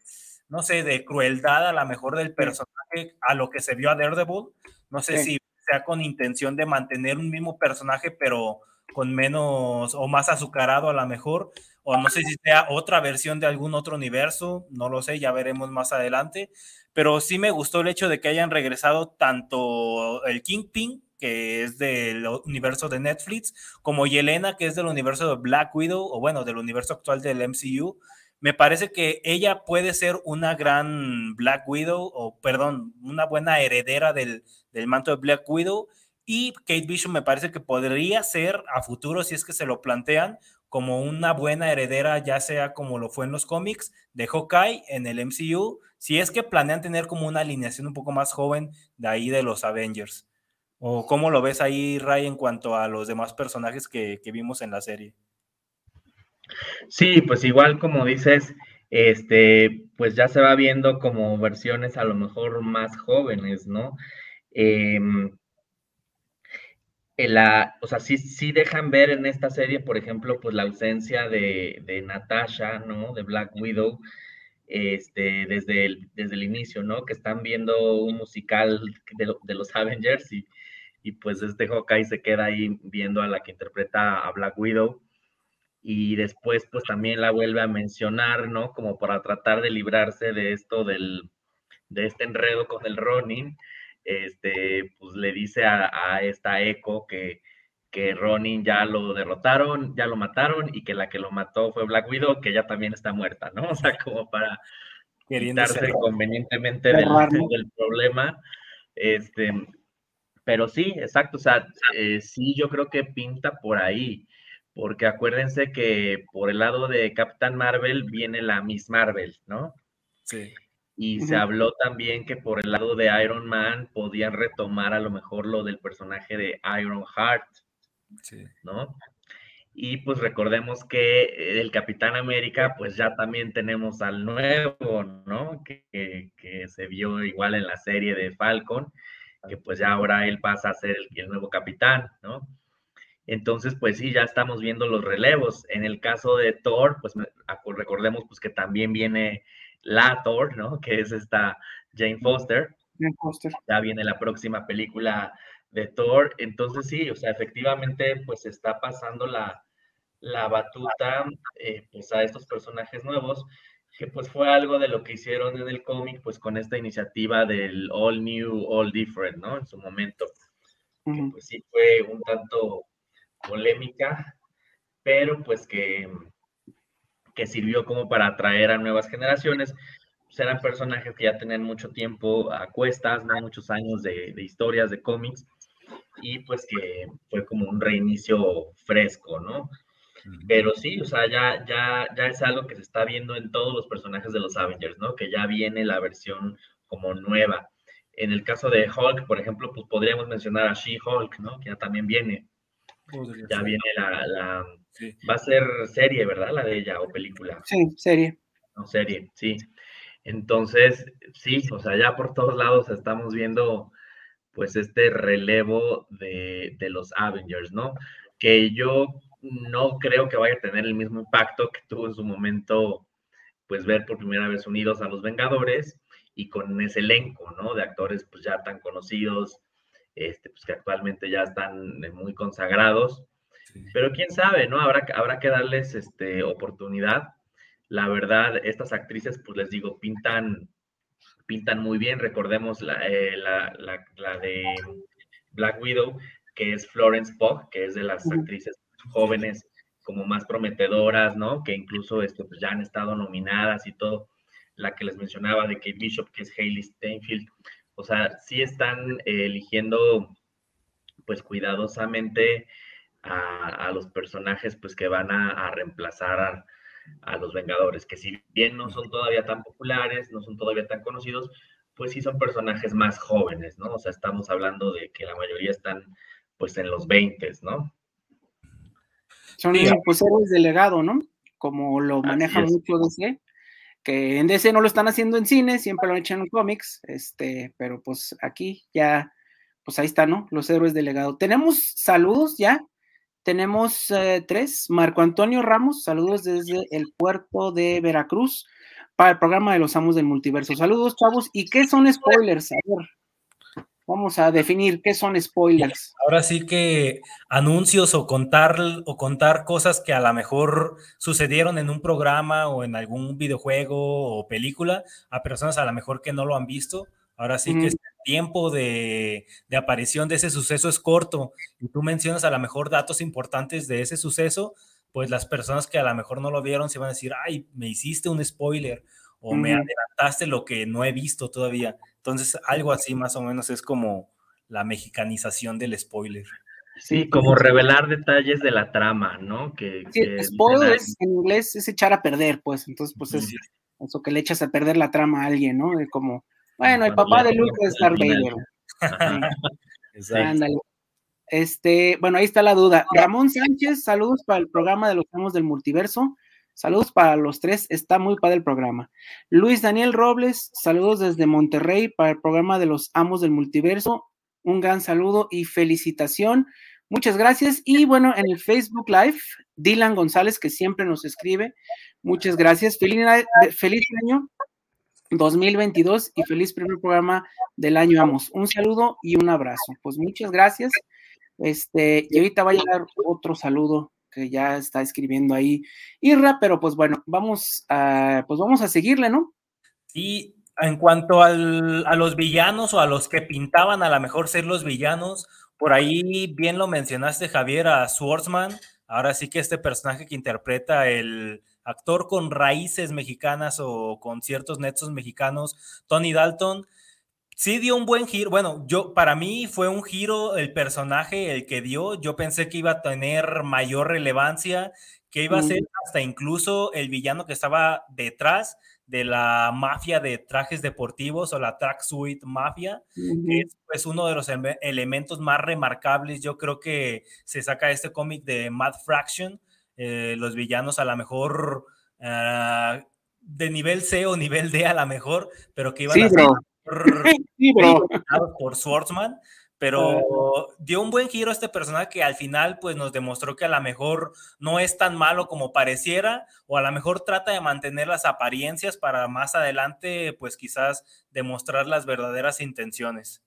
Speaker 3: no sé, de crueldad a lo mejor del personaje a lo que se vio a Daredevil. No sé si sea con intención de mantener un mismo personaje, pero con menos o más azucarado a lo mejor, o no sé si sea otra versión de algún otro universo, no lo sé, ya veremos más adelante, pero sí me gustó el hecho de que hayan regresado tanto el Kingpin que es del universo de Netflix, como Yelena, que es del universo de Black Widow, o bueno, del universo actual del MCU. Me parece que ella puede ser una gran Black Widow, o perdón, una buena heredera del, del manto de Black Widow. Y Kate Bishop me parece que podría ser a futuro, si es que se lo plantean, como una buena heredera, ya sea como lo fue en los cómics de Hawkeye en el MCU, si es que planean tener como una alineación un poco más joven de ahí de los Avengers. ¿O cómo lo ves ahí, Ray, en cuanto a los demás personajes que, vimos en la serie?
Speaker 5: Sí, pues igual como dices, este, pues ya se va viendo como versiones a lo mejor más jóvenes, ¿no? Em, la, o sea, sí, sí dejan ver en esta serie, por ejemplo, pues la ausencia de, de Natasha, ¿no? De Black Widow, este, desde, el, desde el inicio, ¿no? Que están viendo un musical de, de los Avengers y, y, pues este Hawkeye se queda ahí viendo a la que interpreta a Black Widow y después pues también la vuelve a mencionar, ¿no? Como para tratar de librarse de esto del, de este enredo con el Ronin este, pues le dice a, esta Echo que, que Ronin ya lo derrotaron, ya lo mataron y que la que lo mató fue Black Widow, que ya también está muerta, ¿no? O sea, como para quitarse convenientemente del, del, problema. Este, pero sí, exacto, o sea, eh, sí, yo creo que pinta por ahí, porque acuérdense que por el lado de Captain Marvel viene la Miss Marvel, ¿no?
Speaker 3: Sí.
Speaker 5: Y se habló también que por el lado de Iron Man podían retomar a lo mejor lo del personaje de Iron Heart, ¿no? Y pues recordemos que el Capitán América, pues ya también tenemos al nuevo, ¿no? Que, que, se vio igual en la serie de Falcon, que pues ya ahora él pasa a ser el, el nuevo capitán, ¿no? Entonces, pues sí, ya estamos viendo los relevos. En el caso de Thor, pues recordemos pues que también viene la Thor, ¿no? Que es esta Jane Foster.
Speaker 4: Jane Foster.
Speaker 5: Ya viene la próxima película de Thor. Entonces sí, o sea, efectivamente, pues está pasando la, la batuta eh, pues a estos personajes nuevos, que pues fue algo de lo que hicieron en el cómic, pues con esta iniciativa del All New, All Different, ¿no? En su momento. Que pues sí fue un tanto polémica, pero pues que que sirvió como para atraer a nuevas generaciones. Pues eran personajes que ya tenían mucho tiempo a cuestas, ¿no? muchos años de, historias, de cómics, y pues que fue como un reinicio fresco, ¿no? Pero sí, o sea, ya, ya, ya es algo que se está viendo en todos los personajes de los Avengers, ¿no? Que ya viene la versión como nueva. En el caso de Hulk, por ejemplo, pues podríamos mencionar a She-Hulk, ¿no? Que ya también viene. ya viene la, Va a ser serie, ¿verdad? La de ella o película.
Speaker 4: Sí, serie.
Speaker 5: No, serie, sí. Entonces, sí, o sea, ya por todos lados estamos viendo pues este relevo de, de los Avengers, ¿no? Que yo no creo que vaya a tener el mismo impacto que tuvo en su momento, pues ver por primera vez unidos a los Vengadores y con ese elenco, ¿no? De actores pues ya tan conocidos, este, pues que actualmente ya están muy consagrados. Pero quién sabe, ¿no? Habrá, habrá que darles este, oportunidad. La verdad, estas actrices, pues les digo, pintan, pintan muy bien. Recordemos la, eh, la, la, de Black Widow, que es Florence Pugh, que es de las actrices jóvenes como más prometedoras, ¿no? Que incluso este, pues ya han estado nominadas y todo. La que les mencionaba de Kate Bishop, que es Hailey Steinfeld. O sea, sí están eligiendo, pues cuidadosamente a, los personajes pues que van a, reemplazar a, los Vengadores, que si bien no son todavía tan populares, no son todavía tan conocidos, pues sí son personajes más jóvenes, ¿no? O sea, estamos hablando de que la mayoría están pues en los 20, ¿no?
Speaker 4: Son pues héroes de legado, ¿no? Como lo maneja mucho DC, que en DC no lo están haciendo en cine, siempre lo echan en cómics, este, pero pues aquí ya, pues ahí está, ¿no? Los héroes de legado. Tenemos saludos ya, tenemos eh, tres. Marco Antonio Ramos, saludos desde el puerto de Veracruz para el programa de los amos del multiverso. Saludos, chavos. ¿Y qué son spoilers? A ver, vamos a definir qué son spoilers.
Speaker 3: Ahora sí que anuncios o contar o contar cosas que a lo mejor sucedieron en un programa o en algún videojuego o película a personas a lo mejor que no lo han visto. Ahora sí que el tiempo de, aparición de ese suceso es corto y tú mencionas a lo mejor datos importantes de ese suceso, pues las personas que a lo mejor no lo vieron se van a decir, ay, me hiciste un spoiler o me adelantaste lo que no he visto todavía. Entonces, algo así más o menos es como la mexicanización del spoiler.
Speaker 5: Sí, como revelar detalles de la trama, ¿no? Que,
Speaker 4: sí, spoiler en inglés es echar a perder, pues, entonces, pues es eso que le echas a perder la trama a alguien, ¿no? como, bueno, el papá de Luke es Darth Vader. Este, bueno, ahí está la duda. Ramón Sánchez, saludos para el programa de los Amos del Multiverso. Saludos para los tres, está muy padre el programa. Luis Daniel Robles, saludos desde Monterrey para el programa de los Amos del Multiverso. Un gran saludo y felicitación Muchas gracias. Y bueno, en el Facebook Live, Dylan González, que siempre nos escribe. Muchas gracias. Feliz, feliz año 2022 y feliz primer programa del año. Vamos, un saludo y un abrazo. Pues muchas gracias. Este, y ahorita va a llegar otro saludo que ya está escribiendo ahí Irra, pero pues bueno, vamos a, pues vamos a seguirle, ¿no?
Speaker 3: Y en cuanto al, a los villanos o a los que pintaban a lo mejor ser los villanos, por ahí bien lo mencionaste, Javier, a Swordsman. Ahora sí que este personaje que interpreta el actor con raíces mexicanas o con ciertos nexos mexicanos, Tony Dalton, sí dio un buen giro. Bueno, yo para mí fue un giro el personaje el que dio. Yo pensé que iba a tener mayor relevancia, que iba a ser hasta incluso el villano que estaba detrás de la mafia de trajes deportivos o la tracksuit mafia, que es pues, uno de los elementos más remarcables. Yo creo que se saca este cómic de Mad Fraction. Eh, los villanos a lo mejor ah, de nivel C o nivel D a lo mejor, pero que iban a ser por Swordsman, pero dio un buen giro a este personaje que al final pues nos demostró que a lo mejor no es tan malo como pareciera o a lo mejor trata de mantener las apariencias para más adelante pues quizás demostrar las verdaderas intenciones.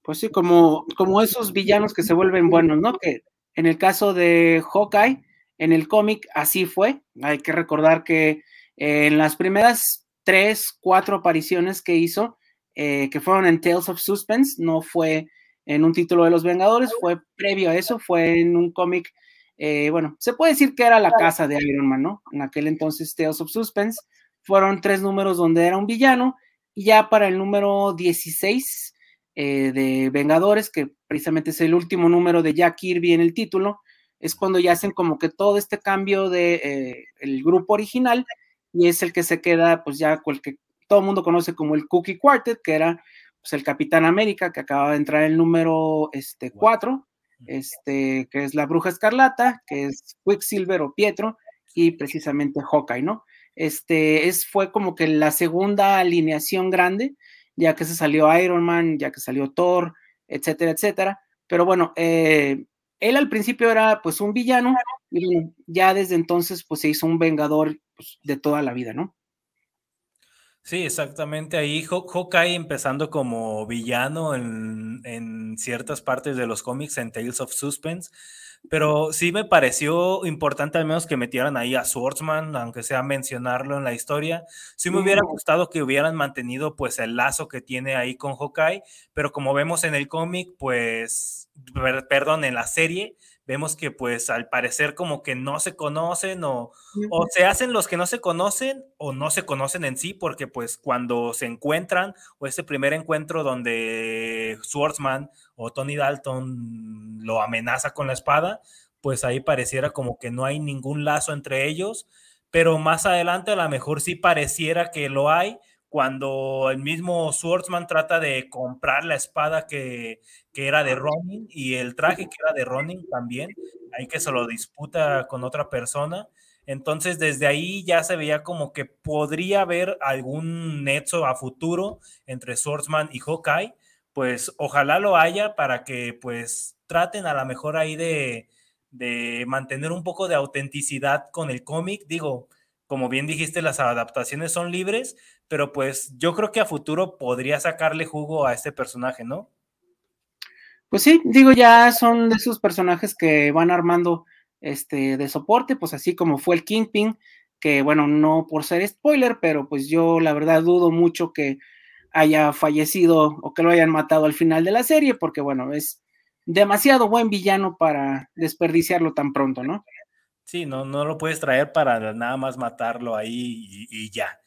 Speaker 4: Pues sí, como, como esos villanos que se vuelven buenos, ¿no? Que en el caso de Hawkeye, en el cómic así fue. Hay que recordar que en las primeras tres, cuatro apariciones que hizo, eh, que fueron en Tales of Suspense, no fue en un título de los Vengadores, fue previo a eso, fue en un cómic, eh, bueno, se puede decir que era la casa de Iron Man, ¿no? En aquel entonces Tales of Suspense, fueron tres números donde era un villano, y ya para el número 16 eh, de Vengadores, que precisamente es el último número de Jack Kirby en el título, es cuando ya hacen como que todo este cambio de el grupo original y es el que se queda, pues ya el que todo el mundo conoce como el Cookie Quartet, que era pues, el Capitán América, que acaba de entrar el número este, 4, este, que es la Bruja Escarlata, que es Quicksilver o Pietro, y precisamente Hawkeye, ¿no? Este, es, fue como que la segunda alineación grande, ya que se salió Iron Man, ya que salió Thor, etcétera, etcétera. Pero bueno, eh, él al principio era pues un villano, y ya desde entonces pues se hizo un vengador pues, de toda la vida, ¿no?
Speaker 3: Sí, exactamente. Ahí Hawkeye empezando como villano en, en, ciertas partes de los cómics, en Tales of Suspense. Pero sí me pareció importante al menos que metieran ahí a Swordsman, aunque sea mencionarlo en la historia. Sí me hubiera gustado que hubieran mantenido pues el lazo que tiene ahí con Hawkeye, pero como vemos en el cómic, pues, perdón, en la serie, vemos que pues al parecer como que no se conocen o, o, se hacen los que no se conocen o no se conocen en sí, porque pues cuando se encuentran o ese primer encuentro donde Swordsman o Tony Dalton lo amenaza con la espada, pues ahí pareciera como que no hay ningún lazo entre ellos, pero más adelante a lo mejor sí pareciera que lo hay, cuando el mismo Swordsman trata de comprar la espada que, era de Ronin y el traje que era de Ronin también, ahí que se lo disputa con otra persona. Entonces, desde ahí ya se veía como que podría haber algún nexo a futuro entre Swordsman y Hawkeye. Pues ojalá lo haya para que pues traten a lo mejor ahí de, de mantener un poco de autenticidad con el cómic. Digo, como bien dijiste, las adaptaciones son libres, pero pues yo creo que a futuro podría sacarle jugo a este personaje, ¿no?
Speaker 4: Pues sí, digo, ya son de esos personajes que van armando este de soporte, pues así como fue el Kingpin, que bueno, no por ser spoiler, pero pues yo la verdad dudo mucho que haya fallecido o que lo hayan matado al final de la serie, porque bueno, es demasiado buen villano para desperdiciarlo tan pronto, ¿no?
Speaker 3: Sí, no, no lo puedes traer para nada más matarlo ahí y ya.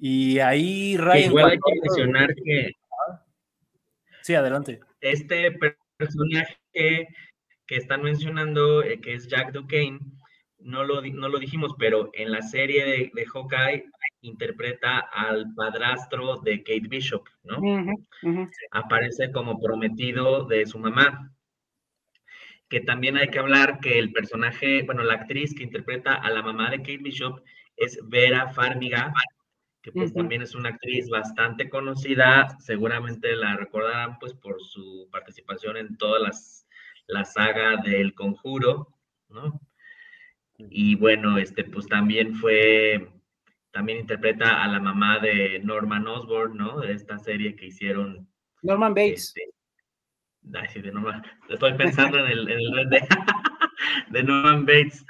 Speaker 3: Y ahí
Speaker 5: Ryan. Igual hay que mencionar que.
Speaker 3: Sí, adelante.
Speaker 5: Este personaje que están mencionando, eh, que es Jack Duquesne, no lo, no lo dijimos, pero en la serie de, de Hawkeye interpreta al padrastro de Kate Bishop, ¿no? Aparece como prometido de su mamá. Que también hay que hablar que el personaje, bueno, la actriz que interpreta a la mamá de Kate Bishop es Vera Farmiga, que pues también es una actriz bastante conocida, seguramente la recordarán pues por su participación en todas las la saga del conjuro, ¿no? Y bueno, este, pues también fue, también interpreta a la mamá de Norman Osborn, ¿no? De esta serie que hicieron.
Speaker 4: Norman Bates.
Speaker 5: Este, ay, de Norman, estoy pensando en el, en el de, de Norman Bates.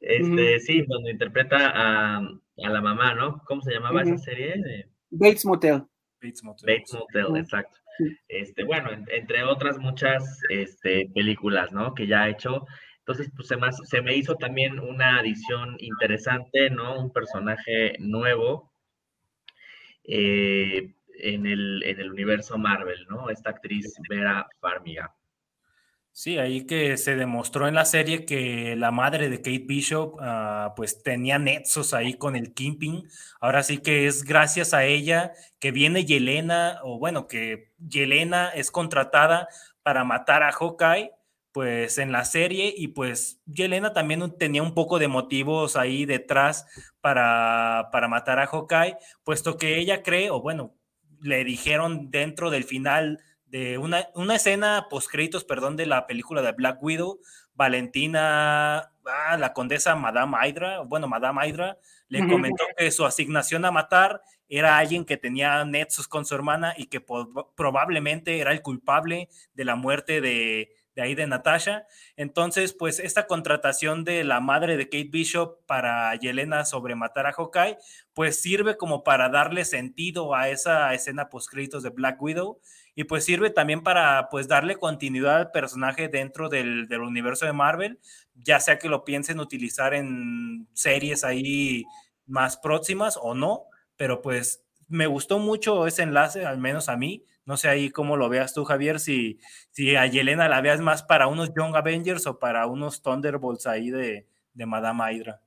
Speaker 5: Este, sí, donde interpreta a, a, la mamá, ¿no? ¿Cómo se llamaba esa serie?
Speaker 4: Bates Motel.
Speaker 3: Bates Motel.
Speaker 5: Bates Motel, exacto. Este, bueno, entre otras muchas este, películas, ¿no? Que ya ha hecho. Entonces, pues se me, se me hizo también una adición interesante, ¿no? Un personaje nuevo eh, en, el, en el universo Marvel, ¿no? Esta actriz Vera Farmiga.
Speaker 3: Sí, ahí que se demostró en la serie que la madre de Kate Bishop uh, pues tenía nexos ahí con el Kimping. Ahora sí que es gracias a ella que viene Yelena, o bueno, que Yelena es contratada para matar a Hawkeye pues en la serie y pues Yelena también tenía un poco de motivos ahí detrás para, para matar a Hawkeye, puesto que ella cree, o bueno, le dijeron dentro del final de una, una escena post créditos, perdón, de la película de Black Widow, Valentina, ah, la condesa Madame Hydra, bueno, Madame Hydra, le comentó que su asignación a matar era alguien que tenía nexos con su hermana y que probablemente era el culpable de la muerte de, de ahí de Natasha. Entonces, pues esta contratación de la madre de Kate Bishop para Yelena sobre matar a Hawkeye, pues sirve como para darle sentido a esa escena post créditos de Black Widow y pues sirve también para pues darle continuidad al personaje dentro del, del universo de Marvel, ya sea que lo piensen utilizar en series ahí más próximas o no, pero pues me gustó mucho ese enlace, al menos a mí, no sé ahí cómo lo veas tú, Javier, si, si a Yelena la veas más para unos Young Avengers o para unos Thunderbolts ahí de, de Madame Hydra.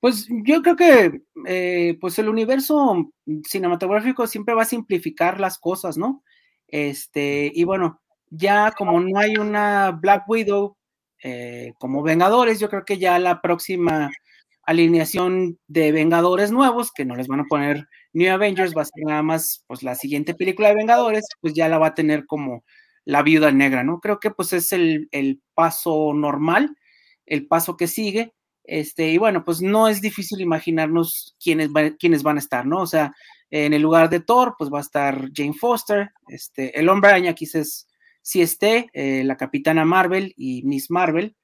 Speaker 4: Pues yo creo que eh, pues el universo cinematográfico siempre va a simplificar las cosas, ¿no? Este, y bueno, ya como no hay una Black Widow eh, como Vengadores, yo creo que ya la próxima alineación de Vengadores nuevos, que no les van a poner New Avengers, va a ser nada más pues la siguiente película de Vengadores, pues ya la va a tener como la viuda negra, ¿no? Creo que pues es el, el paso normal, el paso que sigue, este, y bueno, pues no es difícil imaginarnos quiénes, quiénes van a estar, ¿no? O sea, en el lugar de Thor, pues va a estar Jane Foster, este, el hombre araña quizás sí esté, eh, la capitana Marvel y Miss Marvel,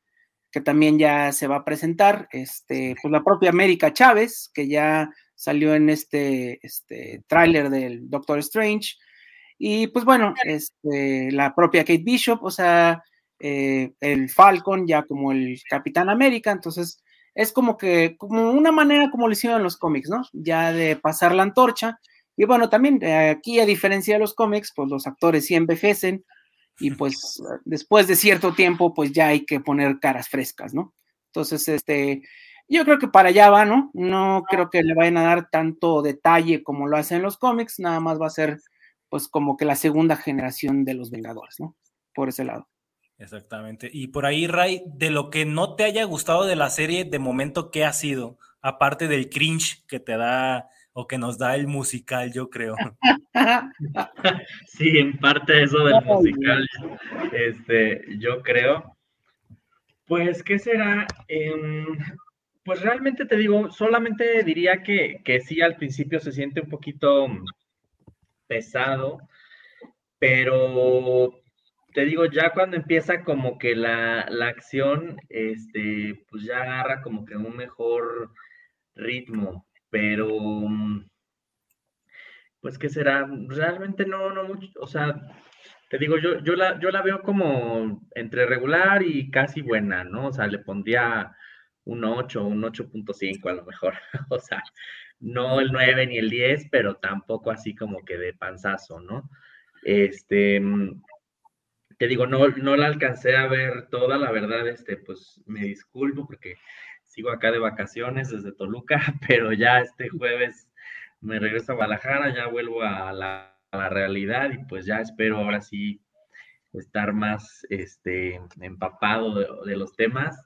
Speaker 4: que también ya se va a presentar, este, pues la propia América Chávez, que ya salió en este, este tráiler del Doctor Strange, y pues bueno, este, la propia Kate Bishop, o sea, eh, el Falcon ya como el Capitán América, entonces es como que, como una manera como lo hicieron en los cómics, ¿no? Ya de pasar la antorcha, y bueno, también eh, aquí a diferencia de los cómics, pues los actores sí envejecen, y pues después de cierto tiempo, pues ya hay que poner caras frescas, ¿no? Entonces, este, yo creo que para allá va, ¿no? No creo que le vayan a dar tanto detalle como lo hacen los cómics, nada más va a ser, pues, como que la segunda generación de los Vengadores, ¿no? Por ese lado.
Speaker 3: Exactamente. Y por ahí, Ray, de lo que no te haya gustado de la serie, de momento, ¿qué ha sido? Aparte del cringe que te da o que nos da el musical, yo creo.
Speaker 5: Sí, en parte eso del musical, este, yo creo. Pues, ¿qué será? Em, pues realmente te digo, solamente diría que, que sí, al principio se siente un poquito pesado, pero te digo, ya cuando empieza como que la, la, acción, este, pues ya agarra como que un mejor ritmo pero mm, pues qué será, realmente no, no mucho, o sea, te digo, yo, yo, la, yo la veo como entre regular y casi buena, ¿no? O sea, le pondría un 8, un 8.5 a lo mejor, o sea, no el 9 ni el 10, pero tampoco así como que de panzazo, ¿no? Este, te digo, no, no la alcancé a ver toda, la verdad, este, pues me disculpo porque sigo acá de vacaciones desde Toluca, pero ya este jueves me regreso a Guadalajara, ya vuelvo a la, realidad y pues ya espero ahora sí estar más este, empapado de, los temas.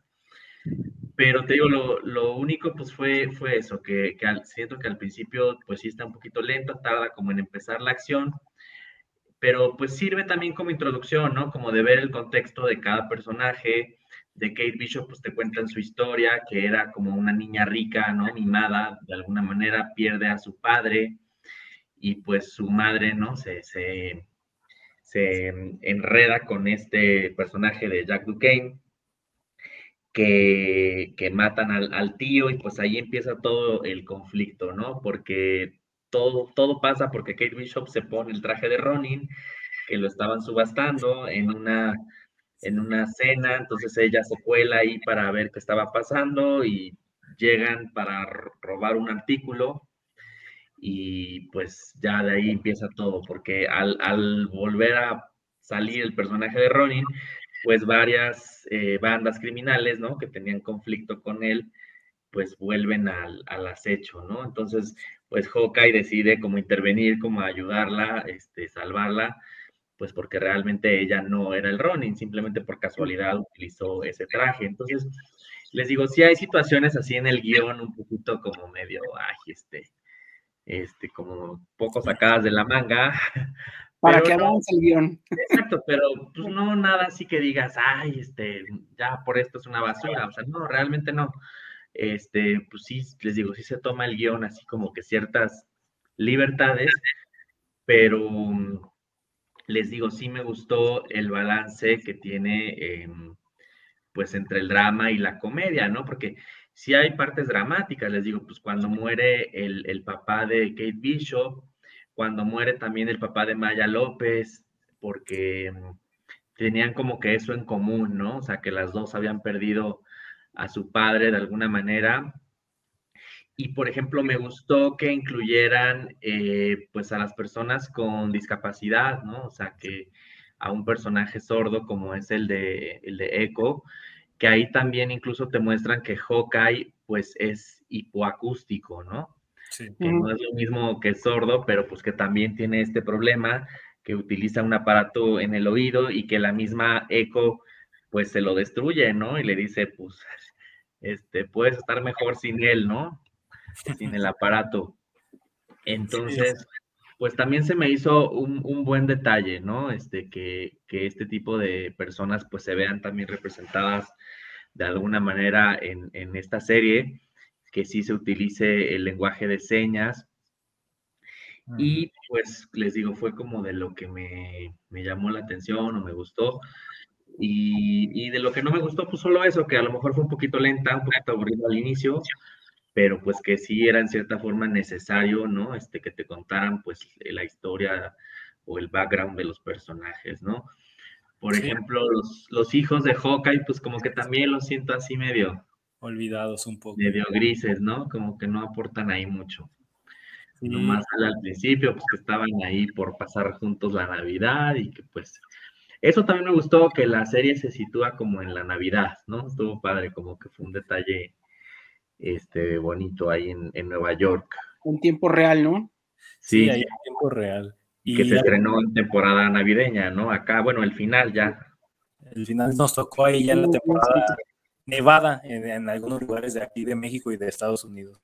Speaker 5: Pero te digo, lo, único pues fue, fue eso, que, siento que al principio pues sí está un poquito lento, tarda como en empezar la acción, pero pues sirve también como introducción, ¿no? Como de ver el contexto de cada personaje, de Kate Bishop, pues te cuentan su historia, que era como una niña rica, ¿no? Mimada, de alguna manera pierde a su padre y pues su madre, ¿no? Se, se, se enreda con este personaje de Jack Duquesne, que, matan al, al, tío y pues ahí empieza todo el conflicto, ¿no? Porque todo, todo pasa porque Kate Bishop se pone el traje de Ronin, que lo estaban subastando en una, en una cena, entonces ella se cuela ahí para ver qué estaba pasando y llegan para robar un artículo y pues ya de ahí empieza todo, porque al, volver a salir el personaje de Ronin, pues varias eh, bandas criminales, ¿no? Que tenían conflicto con él, pues vuelven al, acecho, ¿no? Entonces, pues Hawkeye decide como intervenir, como ayudarla, este, salvarla, pues porque realmente ella no era el Ronin, simplemente por casualidad utilizó ese traje. Entonces, les digo, sí hay situaciones así en el guion un poquito como medio, ay, este, este, como poco sacadas de la manga.
Speaker 4: Para que avance el guion.
Speaker 5: Exacto, pero pues no nada así que digas, ay, este, ya por esto es una basura, o sea, no, realmente no. Este, pues sí, les digo, sí se toma el guion así como que ciertas libertades, pero les digo, sí me gustó el balance que tiene, em, pues entre el drama y la comedia, ¿no? Porque si hay partes dramáticas, les digo, pues cuando muere el, papá de Kate Bishop, cuando muere también el papá de Maya López, porque mm, tenían como que eso en común, ¿no? O sea, que las dos habían perdido a su padre de alguna manera. Y, por ejemplo, me gustó que incluyeran, eh, pues, a las personas con discapacidad, ¿no? O sea, que a un personaje sordo como es el de, el de Echo, que ahí también incluso te muestran que Hawkeye pues es hipoacústico, ¿no? Sí. Que no es lo mismo que sordo, pero pues que también tiene este problema, que utiliza un aparato en el oído y que la misma Echo pues se lo destruye, ¿no? Y le dice, pues, este, puedes estar mejor sin él, ¿no? Sin el aparato. Entonces, pues también se me hizo un, un buen detalle, ¿no? Este, que, que, este tipo de personas pues se vean también representadas de alguna manera en, en, esta serie, que sí se utilice el lenguaje de señas. Y pues les digo, fue como de lo que me, me llamó la atención o me gustó. Y, y, de lo que no me gustó, pues solo eso, que a lo mejor fue un poquito lenta, un poquito aburrido al inicio, pero pues que sí era en cierta forma necesario, ¿no? Este, que te contaran pues la historia o el background de los personajes, ¿no? Por ejemplo, los, hijos de Hawkeye, pues como que también los siento así medio...
Speaker 3: Olvidados un poco.
Speaker 5: Medio grises, ¿no? Como que no aportan ahí mucho. Nomás al principio, pues que estaban ahí por pasar juntos la Navidad y que pues... Eso también me gustó, que la serie se sitúa como en la Navidad, ¿no? Estuvo padre, como que fue un detalle este, bonito ahí en, en Nueva York.
Speaker 4: Un tiempo real, ¿no?
Speaker 3: Sí, sí ahí en tiempo real
Speaker 5: que se estrenó en temporada navideña, ¿no? Acá, bueno, el final ya.
Speaker 3: El final nos tocó ahí ya en la temporada nevada en, algunos lugares de aquí, de México y de Estados Unidos.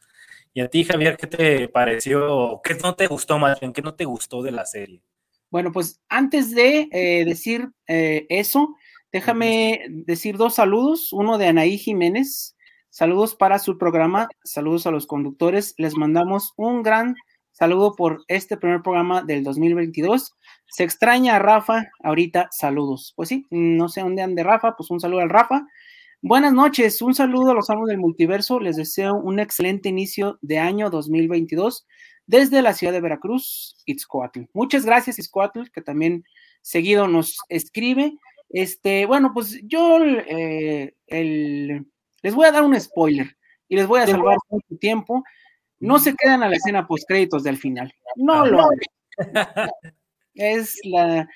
Speaker 3: Y a ti, Javier, ¿qué te pareció? ¿Qué no te gustó más bien? ¿Qué no te gustó de la serie?
Speaker 4: Bueno, pues antes de eh, decir eh, eso, déjame decir dos saludos. Uno de Anaí Jiménez. Saludos para su programa. Saludos a los conductores. Les mandamos un gran Saludo por este primer programa del 2022. Se extraña a Rafa, ahorita saludos. Pues sí, no sé dónde ande Rafa, pues un saludo al Rafa. Buenas noches, un saludo a los amos del multiverso. Les deseo un excelente inicio de año 2022 desde la ciudad de Veracruz, Itzcoatl. Muchas gracias, Itzcoatl, que también seguido nos escribe. Este, bueno, pues yo eh, les voy a dar un spoiler y les voy a salvar mucho tiempo no se quedan a la escena post créditos del final. No ah, lo es la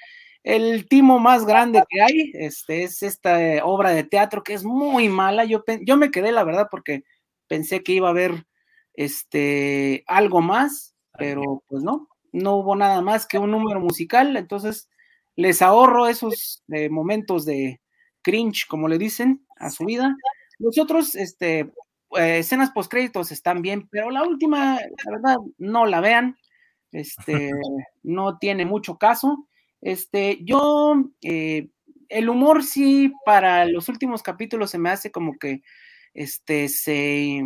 Speaker 4: el timo más grande que hay, este es esta obra de teatro que es muy mala. Yo, yo me quedé, la verdad, porque pensé que iba a haber este algo más, pero pues no, no hubo nada más que un número musical, entonces les ahorro esos eh, momentos de cringe, como le dicen, a su vida. Los otros, este, eh, escenas post créditos están bien, pero la última, la verdad, no la vean. Este, no tiene mucho caso. Este, yo, eh, el humor sí, para los últimos capítulos se me hace como que, este, se,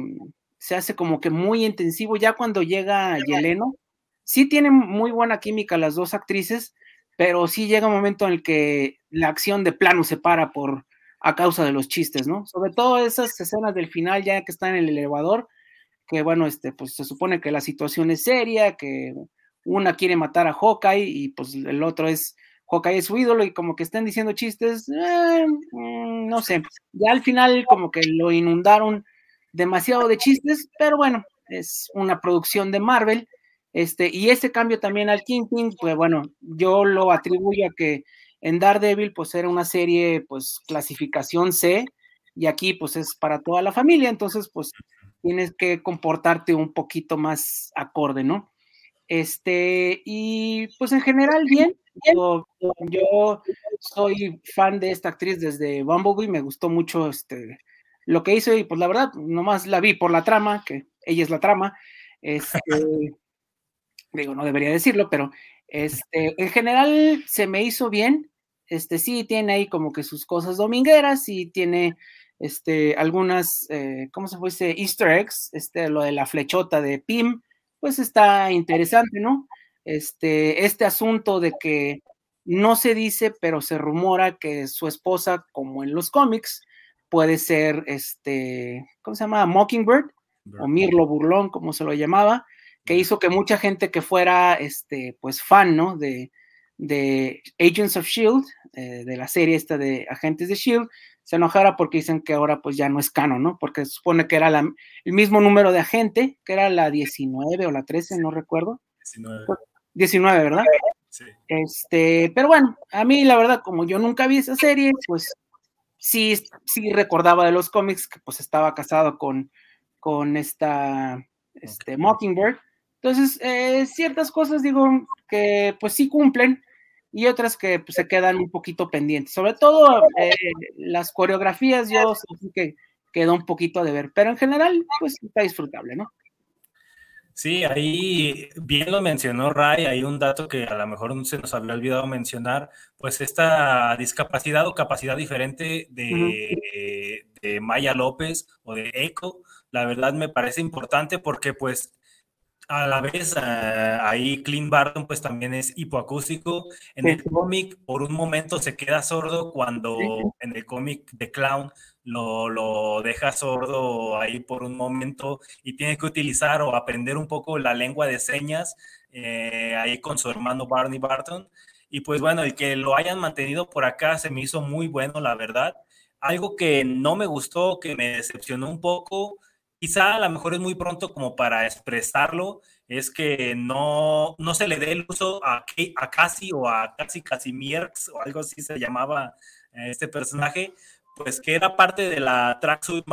Speaker 4: se hace como que muy intensivo. Ya cuando llega Yeleno, sí tienen muy buena química las dos actrices, pero sí llega un momento en el que la acción de plano se para por a causa de los chistes, ¿no? Sobre todo esas escenas del final ya que están en el elevador, que bueno, este, pues se supone que la situación es seria, que una quiere matar a Hawkeye y pues el otro es Hawkeye es su ídolo y como que están diciendo chistes, eh, mm, no sé, ya al final como que lo inundaron demasiado de chistes, pero bueno, es una producción de Marvel, este, y ese cambio también al Kingpin, pues bueno, yo lo atribuyo a que en Daredevil pues era una serie pues clasificación C y aquí pues es para toda la familia, entonces pues tienes que comportarte un poquito más acorde, ¿no? Este, y pues en general bien, yo, yo, soy fan de esta actriz desde Bumblebee, me gustó mucho este, lo que hizo y pues la verdad, nomás la vi por la trama, que ella es la trama, este, digo, no debería decirlo, pero este, en general se me hizo bien, este, sí tiene ahí como que sus cosas domingueras y tiene este, algunas, eh, ¿cómo se dice? Easter eggs, este, lo de la flechota de Pim, pues está interesante, ¿no? Este, este asunto de que no se dice, pero se rumora que su esposa, como en los cómics, puede ser, este, ¿cómo se llama? Mockingbird, o Mirlo Burlón, como se lo llamaba, que hizo que mucha gente que fuera, este, pues fan, ¿no? De, de Agents of Shield, eh, de la serie esta de Agentes de Shield, se enojara porque dicen que ahora pues ya no es canon, ¿no? Porque se supone que era el mismo número de agente, que era la 19 o la 13, no recuerdo. 19. 19, ¿verdad? Sí. Este, pero bueno, a mí la verdad, como yo nunca vi esa serie, pues sí, sí recordaba de los cómics que pues estaba casado con, con esta, este, Mockingbird. Entonces, eh, ciertas cosas digo que pues sí cumplen, y otras que pues, se quedan un poquito pendientes. Sobre todo eh, las coreografías, yo sí que quedó un poquito de ver, pero en general, pues está disfrutable, ¿no?
Speaker 3: Sí, ahí bien lo mencionó Ray, hay un dato que a lo mejor se nos había olvidado mencionar, pues esta discapacidad o capacidad diferente de, de Maya López o de Echo, la verdad me parece importante porque pues a la vez, eh, ahí Clint Barton pues también es hipoacústico. En el cómic, por un momento se queda sordo cuando en el cómic de Clown lo, lo, deja sordo ahí por un momento y tiene que utilizar o aprender un poco la lengua de señas eh, ahí con su hermano Barney Barton. Y pues bueno, el que lo hayan mantenido por acá se me hizo muy bueno, la verdad. Algo que no me gustó, que me decepcionó un poco, quizá a lo mejor es muy pronto como para expresarlo, es que no, no se le dé el uso a, a Casi o a Casi Casimierx o algo así se llamaba eh, este personaje, pues que era parte de la Tracksuit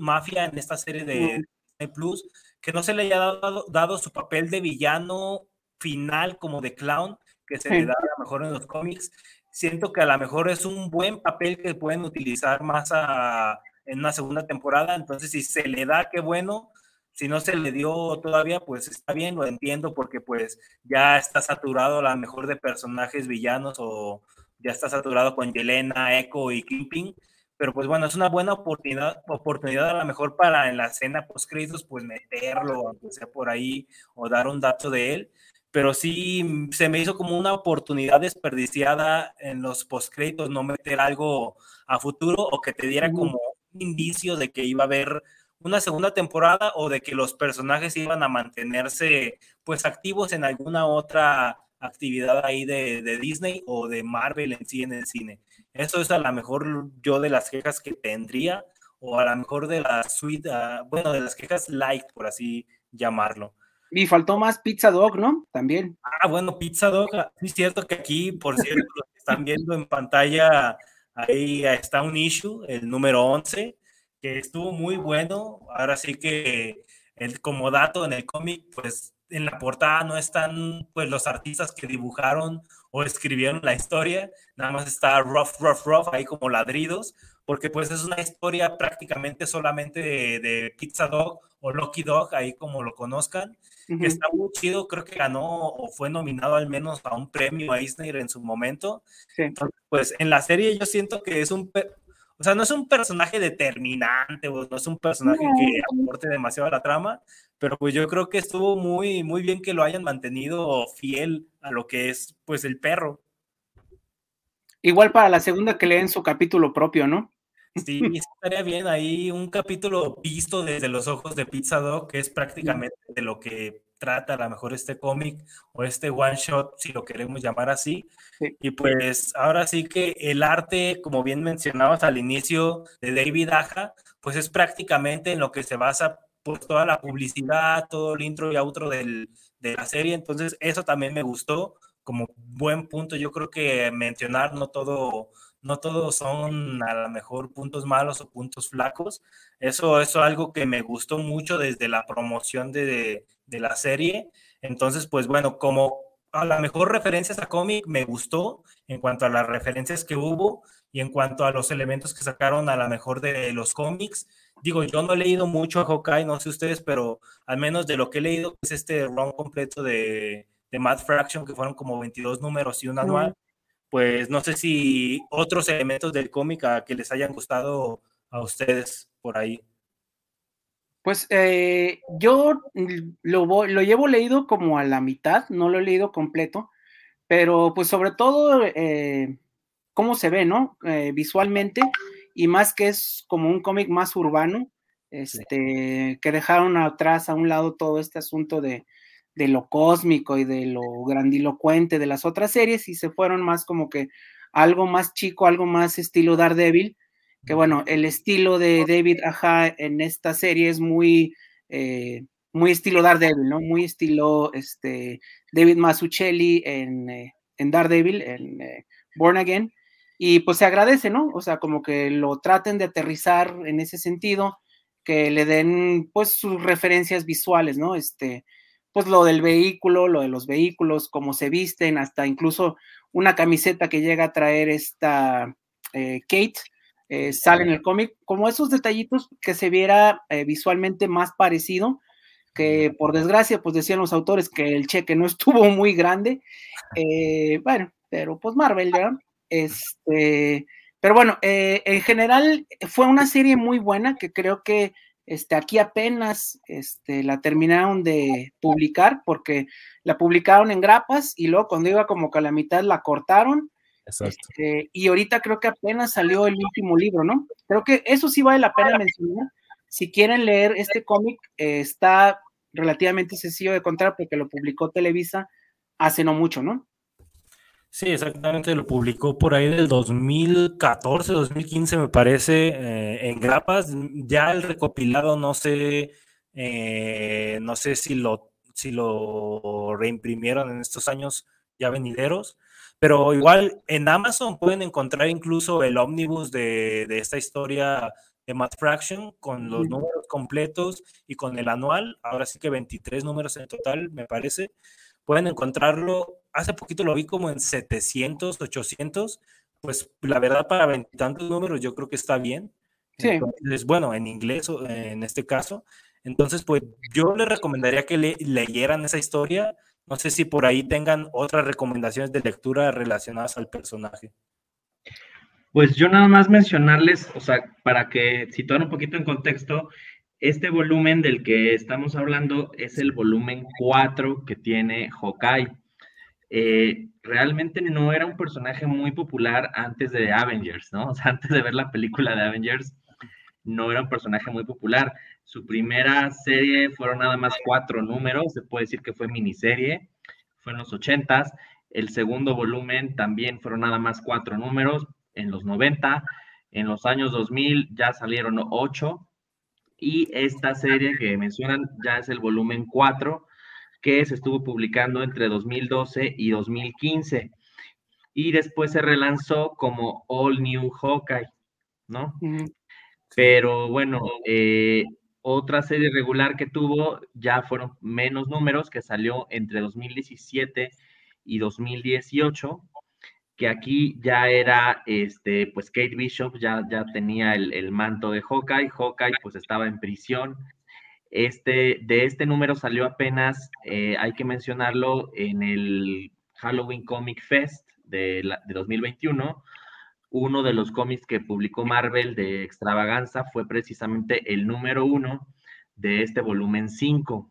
Speaker 3: Mafia en esta serie de Disney Plus, que no se le haya dado, dado, su papel de villano final como de clown, que se le da a lo mejor en los cómics. Siento que a lo mejor es un buen papel que pueden utilizar más a en una segunda temporada. Entonces, si se le da, qué bueno. Si no se le dio todavía, pues está bien, lo entiendo, porque pues ya está saturado a lo mejor de personajes villanos o ya está saturado con Yelena, Echo y Kingpin. Pero pues bueno, es una buena oportunidad, oportunidad a lo mejor para en la escena post pues meterlo, aunque sea por ahí, o dar un dato de él pero sí se me hizo como una oportunidad desperdiciada en los postcréditos no meter algo a futuro o que te diera como indicio de que iba a haber una segunda temporada o de que los personajes iban a mantenerse pues activos en alguna otra actividad ahí de, Disney o de Marvel en sí en el cine. Eso es a lo mejor yo de las quejas que tendría o a lo mejor de la suite, ah, bueno, de las quejas light, por así llamarlo.
Speaker 4: Y faltó más Pizza Dog, ¿no? También.
Speaker 3: Ah, bueno, Pizza Dog, ah, es cierto que aquí, por cierto, están viendo en pantalla Ahí está un issue, el número 11, que estuvo muy bueno. Ahora sí que el, como dato en el cómic, pues en la portada no están pues los artistas que dibujaron o escribieron la historia, nada más está rough, rough, rough, ahí como ladridos, porque pues es una historia prácticamente solamente de, Pizza Dog o Lucky Dog, ahí como lo conozcan, que está muy chido, creo que ganó o fue nominado al menos a un premio a Eisner en su momento. Pues en la serie yo siento que es un, o sea, no es un personaje determinante, o no es un personaje que aporte demasiado a la trama, pero pues yo creo que estuvo muy, muy bien que lo hayan mantenido fiel a lo que es, pues, el perro.
Speaker 4: Igual para la segunda que leen su capítulo propio, ¿no?
Speaker 3: Sí, estaría bien ahí un capítulo visto desde los ojos de Pizza Dog, que es prácticamente de lo que trata a lo mejor este cómic o este one shot, si lo queremos llamar así. Y pues ahora sí que el arte, como bien mencionabas al inicio de David Aja, pues es prácticamente en lo que se basa pues toda la publicidad, todo el intro y outro del, de la serie. Entonces eso también me gustó como buen punto. Yo creo que mencionar no todo no todos son a lo mejor puntos malos o puntos flacos. Eso, es algo que me gustó mucho desde la promoción de, de, la serie. Entonces, pues bueno, como a lo mejor referencias a cómic me gustó en cuanto a las referencias que hubo y en cuanto a los elementos que sacaron a lo mejor de los cómics. Digo, yo no he leído mucho a Hawkeye, no sé ustedes, pero al menos de lo que he leído es este run completo de, de Mad Fraction, que fueron como 22 números y un anual pues no sé si otros elementos del cómic que les hayan gustado a ustedes por ahí.
Speaker 4: Pues eh, yo lo, lo, llevo leído como a la mitad, no lo he leído completo, pero pues sobre todo eh, cómo se ve, ¿no? Eh, visualmente y más que es como un cómic más urbano, este, que dejaron atrás a un lado todo este asunto de, de lo cósmico y de lo grandilocuente de las otras series y se fueron más como que algo más chico, algo más estilo Daredevil, que bueno, el estilo de David Aja en esta serie es muy, eh, muy estilo Daredevil, ¿no? Muy estilo este, David Mazzucchelli en, eh, en Daredevil, en eh, Born Again, y pues se agradece, ¿no? O sea, como que lo traten de aterrizar en ese sentido, que le den pues sus referencias visuales, ¿no? Este, pues lo del vehículo, lo de los vehículos, cómo se visten, hasta incluso una camiseta que llega a traer esta Kate, eh, sale en el cómic, como esos detallitos que se viera eh, visualmente más parecido, que por desgracia, pues decían los autores que el cheque no estuvo muy grande, bueno, pero pues Marvel, ¿verdad? Este, pero bueno, en general fue una serie muy buena que creo que este, aquí apenas este, la terminaron de publicar porque la publicaron en grapas y luego cuando iba como que a la mitad la cortaron. Este, y ahorita creo que apenas salió el último libro, ¿no? Creo que eso sí vale la pena mencionar. Si quieren leer este cómic, eh, está relativamente sencillo de encontrar porque lo publicó Televisa hace no mucho, ¿no?
Speaker 3: Sí, exactamente, lo publicó por ahí del 2014, 2015 me parece, eh, en grapas. Ya el recopilado no sé, eh, no sé si lo, si lo reimprimieron en estos años ya venideros, pero igual en Amazon pueden encontrar incluso el ómnibus de, de esta historia de Matt Fraction con los números completos y con el anual, ahora sí que 23 números en total, me parece. Pueden encontrarlo hace poquito lo vi como en 700, 800, pues la verdad para tantos números yo creo que está bien. Sí. bueno, en inglés en este caso. Entonces, pues yo les recomendaría que leyeran esa historia. No sé si por ahí tengan otras recomendaciones de lectura relacionadas al personaje.
Speaker 5: Pues yo nada más mencionarles, o sea, para que situar un poquito en contexto, este volumen del que estamos hablando es el volumen 4 que tiene Hawkeye. Eh, realmente no era un personaje muy popular antes de Avengers, ¿no? O sea, antes de ver la película de Avengers, no era un personaje muy popular. Su primera serie fueron nada más cuatro números, se puede decir que fue miniserie, fue en los ochentas. El segundo volumen también fueron nada más cuatro números en los 90. En los años 2000 ya salieron ocho. Y esta serie que mencionan ya es el volumen 4 que se estuvo publicando entre 2012 y 2015. Y después se relanzó como All New Hawkeye, ¿no? Pero bueno, eh, otra serie regular que tuvo ya fueron menos números, que salió entre 2017 y 2018, que aquí ya era, este, pues Kate Bishop ya, ya tenía el, el manto de Hawkeye, Hawkeye pues estaba en prisión Este, de este número salió apenas, eh, hay que mencionarlo, en el Halloween Comic Fest de, de 2021. Uno de los cómics que publicó Marvel de extravaganza fue precisamente el número uno de este volumen 5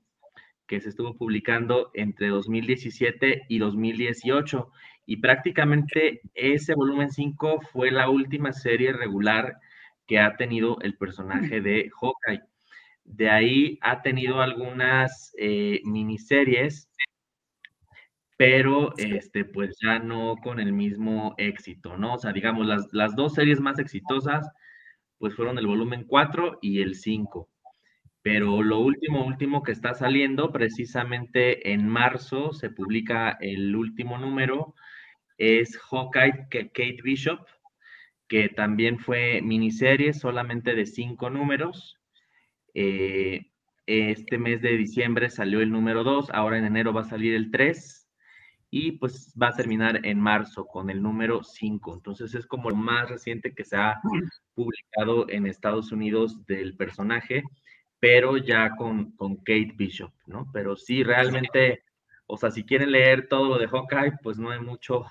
Speaker 5: que se estuvo publicando entre 2017 y 2018. Y prácticamente ese volumen 5 fue la última serie regular que ha tenido el personaje de Hawkeye. De ahí ha tenido algunas eh, miniseries, pero este, pues ya no con el mismo éxito, ¿no? O sea, digamos, las, las dos series más exitosas, pues fueron el volumen 4 y el 5. Pero lo último, último que está saliendo, precisamente en marzo se publica el último número, es Hawkeye Kate Bishop, que también fue miniserie, solamente de cinco números. Eh, este mes de diciembre salió el número 2, ahora en enero va a salir el 3 y pues va a terminar en marzo con el número 5. Entonces es como lo más reciente que se ha publicado en Estados Unidos del personaje, pero ya con, con Kate Bishop, ¿no? Pero sí, realmente, o sea, si quieren leer todo lo de Hawkeye, pues no hay mucho,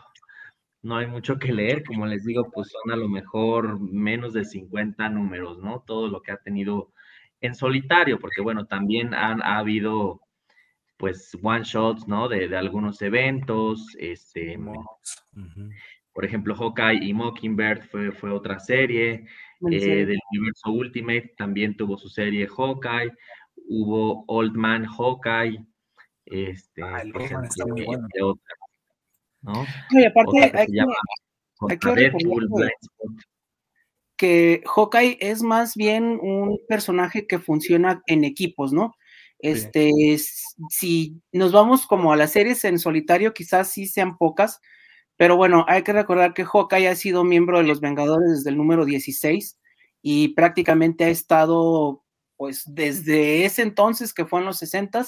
Speaker 5: no hay mucho que leer, como les digo, pues son a lo mejor menos de 50 números, ¿no? Todo lo que ha tenido en solitario, porque bueno, también han, ha habido pues one shots, ¿no? De, de algunos eventos, este, por ejemplo, Hawkeye y Mockingbird fue, fue otra serie, eh, del universo Ultimate también tuvo su serie Hawkeye, hubo Old Man Hawkeye, este,
Speaker 3: ah,
Speaker 5: por ejemplo,
Speaker 3: otra,
Speaker 4: ¿no? Y aparte, hay que, hay que que Hawkeye es más bien un personaje que funciona en equipos, ¿no? Este, si nos vamos como a las series en solitario, quizás sí sean pocas, pero bueno, hay que recordar que Hawkeye ha sido miembro de los Vengadores desde el número 16 y prácticamente ha estado, pues desde ese entonces, que fue en los 60,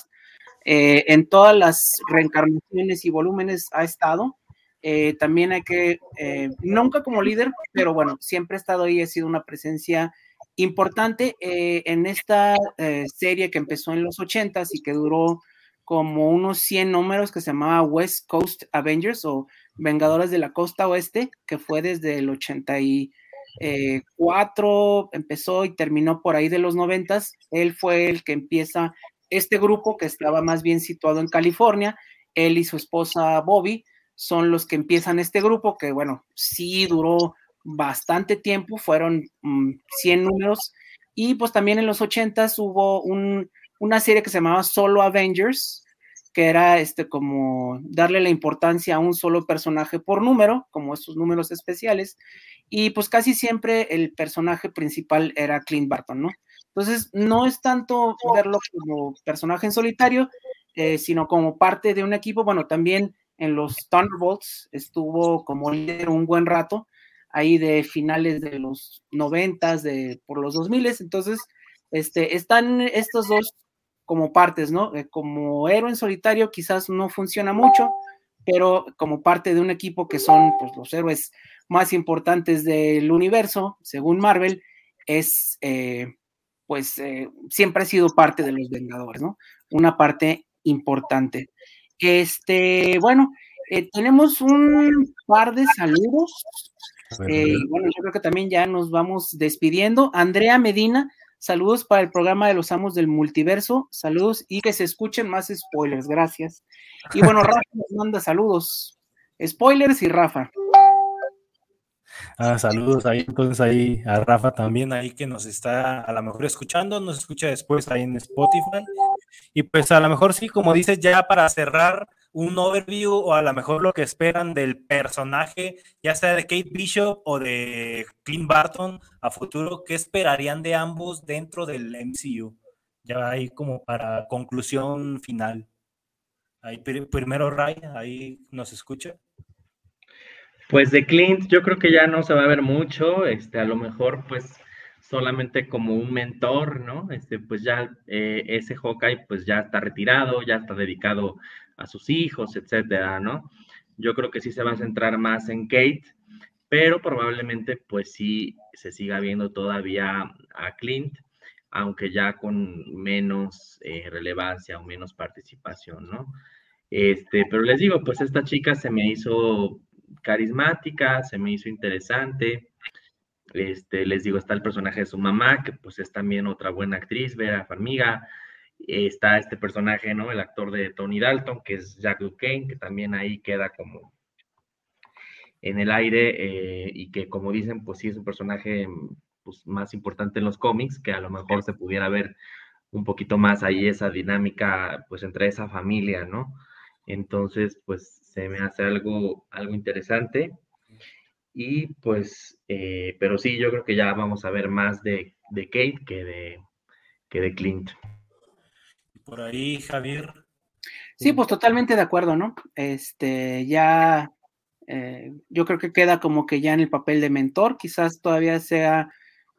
Speaker 4: eh, en todas las reencarnaciones y volúmenes ha estado. Eh, también hay que, eh, nunca como líder, pero bueno, siempre ha estado ahí, ha sido una presencia importante eh, en esta serie que empezó en los 80 y que duró como unos 100 números que se llamaba West Coast Avengers o Vengadores de la Costa Oeste, que fue desde el 84, empezó y terminó por ahí de los 90. Él fue el que empieza este grupo que estaba más bien situado en California, él y su esposa Bobby son los que empiezan este grupo, que bueno, sí duró bastante tiempo, fueron 100 mm, números, y pues también en los 80 hubo una serie que se llamaba Solo Avengers, que era este como darle la importancia a un solo personaje por número, como estos números especiales, y pues casi siempre el personaje principal era Clint Barton, ¿no? Entonces, no es tanto verlo como personaje en solitario, eh, sino como parte de un equipo, bueno, también en los Thunderbolts, estuvo como líder un buen rato, ahí de finales de los noventas, de por los dos miles, entonces este, están estos dos como partes, ¿no? Eh, como héroe en solitario quizás no funciona mucho, pero como parte de un equipo que son pues, los héroes más importantes del universo, según Marvel, es, eh, pues, eh, siempre ha sido parte de los Vengadores, ¿no? Una parte importante. Este, bueno, tenemos un par de saludos. Eh, bueno, yo creo que también ya nos vamos despidiendo. Andrea Medina, saludos para el programa de los amos del multiverso. Saludos y que se escuchen más spoilers. Gracias. Y bueno, Rafa nos manda saludos. Spoilers y Rafa.
Speaker 3: Ah, saludos ahí, entonces ahí a Rafa también, ahí que nos está a lo mejor escuchando, nos escucha después ahí en Spotify. Y pues a lo mejor sí, como dices, ya para cerrar un overview o a lo mejor lo que esperan del personaje, ya sea de Kate Bishop o de Clint Barton a futuro, ¿qué esperarían de ambos dentro del MCU? Ya ahí como para conclusión final. Ahí primero Ray, ahí nos escucha.
Speaker 5: Pues de Clint yo creo que ya no se va a ver mucho, este, a lo mejor pues solamente como un mentor, ¿no? Este, pues ya eh, ese Hawkeye pues ya está retirado, ya está dedicado a sus hijos, etcétera, ¿no? Yo creo que sí se va a centrar más en Kate, pero probablemente pues sí se siga viendo todavía a Clint. aunque ya con menos eh, relevancia o menos participación, ¿no? Este, pero les digo, pues esta chica se me hizo carismática, se me hizo interesante. Este, les digo, está el personaje de su mamá, que pues es también otra buena actriz, Vera Farmiga. Está este personaje, ¿no? El actor de Tony Dalton, que es Jack Duquesne, que también ahí queda como en el aire eh, y que como dicen, pues sí es un personaje pues, más importante en los cómics, que a lo mejor se pudiera ver un poquito más ahí esa dinámica, pues entre esa familia, ¿no? Entonces, pues se me hace algo, algo interesante. Y pues, eh, pero sí, yo creo que ya vamos a ver más de, de Kate que de, que de Clint.
Speaker 3: Por ahí, Javier.
Speaker 4: Sí, pues totalmente de acuerdo, ¿no? Este, ya, eh, yo creo que queda como que ya en el papel de mentor, quizás todavía sea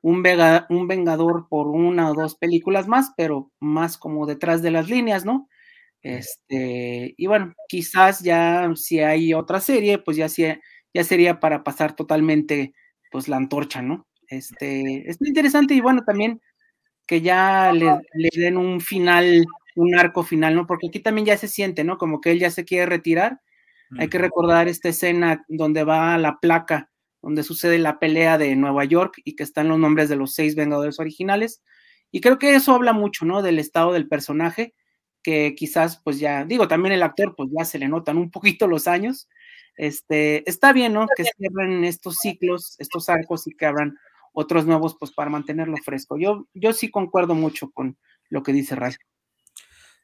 Speaker 4: un, un vengador por una o dos películas más, pero más como detrás de las líneas, ¿no? Este, y bueno, quizás ya si hay otra serie, pues ya, ya sería para pasar totalmente pues la antorcha, ¿no? Este, es interesante y bueno, también que ya le, den un final, un arco final, ¿no? Porque aquí también ya se siente, ¿no? Como que él ya se quiere retirar. Hay que recordar esta escena donde va a la placa, donde sucede la pelea de Nueva York y que están los nombres de los seis Vengadores originales. Y creo que eso habla mucho, ¿no? Del estado del personaje que quizás pues ya, digo, también el actor pues ya se le notan un poquito los años. Este, está bien, ¿no? Que cierren estos ciclos, estos arcos y que abran otros nuevos pues para mantenerlo fresco. Yo, yo sí concuerdo mucho con lo que dice Ray.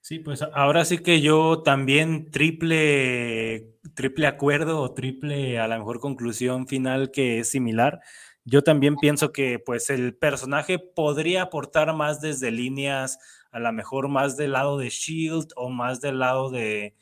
Speaker 3: Sí, pues ahora sí que yo también triple, triple acuerdo o triple a la mejor conclusión final que es similar. Yo también pienso que pues el personaje podría aportar más desde líneas a lo mejor más del lado de Shield o más del lado de,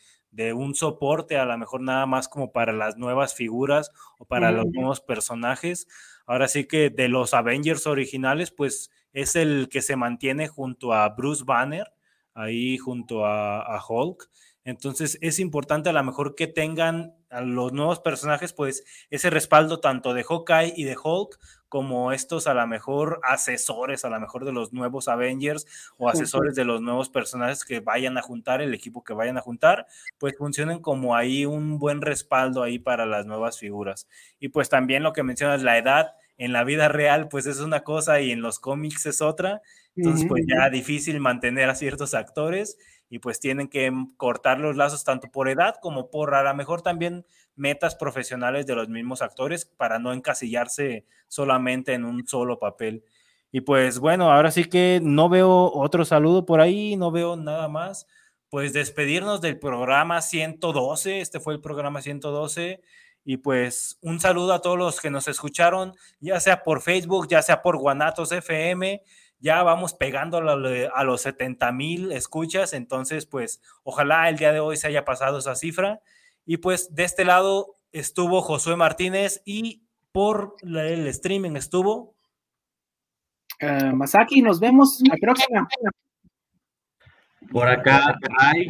Speaker 3: un soporte, a lo mejor nada más como para las nuevas figuras o para los nuevos personajes. Ahora sí que de los Avengers originales, pues es el que se mantiene junto a Bruce Banner, ahí junto a, a Hulk. Entonces es importante a lo mejor que tengan a los nuevos personajes, pues ese respaldo tanto de Hawkeye y de Hulk, como estos a lo mejor asesores, a lo mejor de los nuevos Avengers o asesores de los nuevos personajes que vayan a juntar, el equipo que vayan a juntar, pues funcionen como ahí un buen respaldo ahí para las nuevas figuras. Y pues también lo que mencionas, la edad en la vida real, pues es una cosa y en los cómics es otra. Entonces, pues ya difícil mantener a ciertos actores y pues tienen que cortar los lazos tanto por edad como por a lo mejor también metas profesionales de los mismos actores para no encasillarse solamente en un solo papel. Y pues bueno, ahora sí que no veo otro saludo por ahí, no veo nada más. Pues despedirnos del programa 112, este fue el programa 112. Y pues un saludo a todos los que nos escucharon, ya sea por Facebook, ya sea por Guanatos FM, ya vamos pegando a los 70 mil escuchas, entonces pues ojalá el día de hoy se haya pasado esa cifra. Y pues de este lado estuvo Josué Martínez y por el streaming estuvo...
Speaker 4: Uh, Masaki, nos vemos la próxima.
Speaker 5: Por acá hay,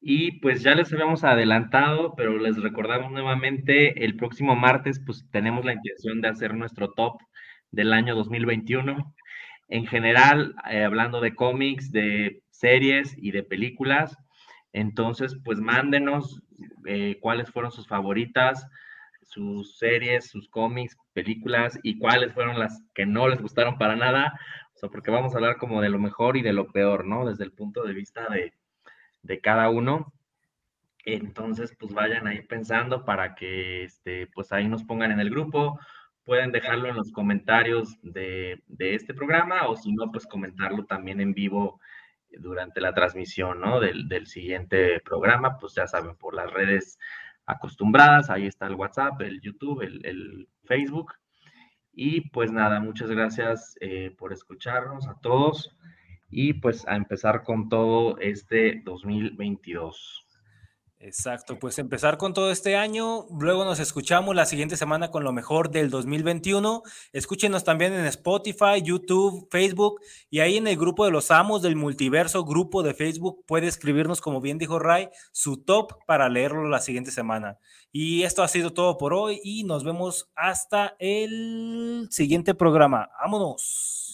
Speaker 5: y pues ya les habíamos adelantado, pero les recordamos nuevamente, el próximo martes pues tenemos la intención de hacer nuestro top del año 2021 en general, eh, hablando de cómics, de series y de películas. Entonces, pues mándenos eh, cuáles fueron sus favoritas, sus series, sus cómics, películas y cuáles fueron las que no les gustaron para nada. O sea, porque vamos a hablar como de lo mejor y de lo peor, ¿no? Desde el punto de vista de, de cada uno. Entonces, pues vayan ahí pensando para que, este, pues ahí nos pongan en el grupo pueden dejarlo en los comentarios de, este programa o si no, pues comentarlo también en vivo durante la transmisión, ¿no? Del, siguiente programa, pues ya saben, por las redes acostumbradas, ahí está el WhatsApp, el YouTube, el, Facebook. Y pues nada, muchas gracias eh, por escucharnos a todos y pues a empezar con todo este 2022.
Speaker 3: Exacto, pues empezar con todo este año, luego nos escuchamos la siguiente semana con lo mejor del 2021. Escúchenos también en Spotify, YouTube, Facebook y ahí en el grupo de los amos del multiverso, grupo de Facebook, puede escribirnos, como bien dijo Ray, su top para leerlo la siguiente semana. Y esto ha sido todo por hoy y nos vemos hasta el siguiente programa. Vámonos.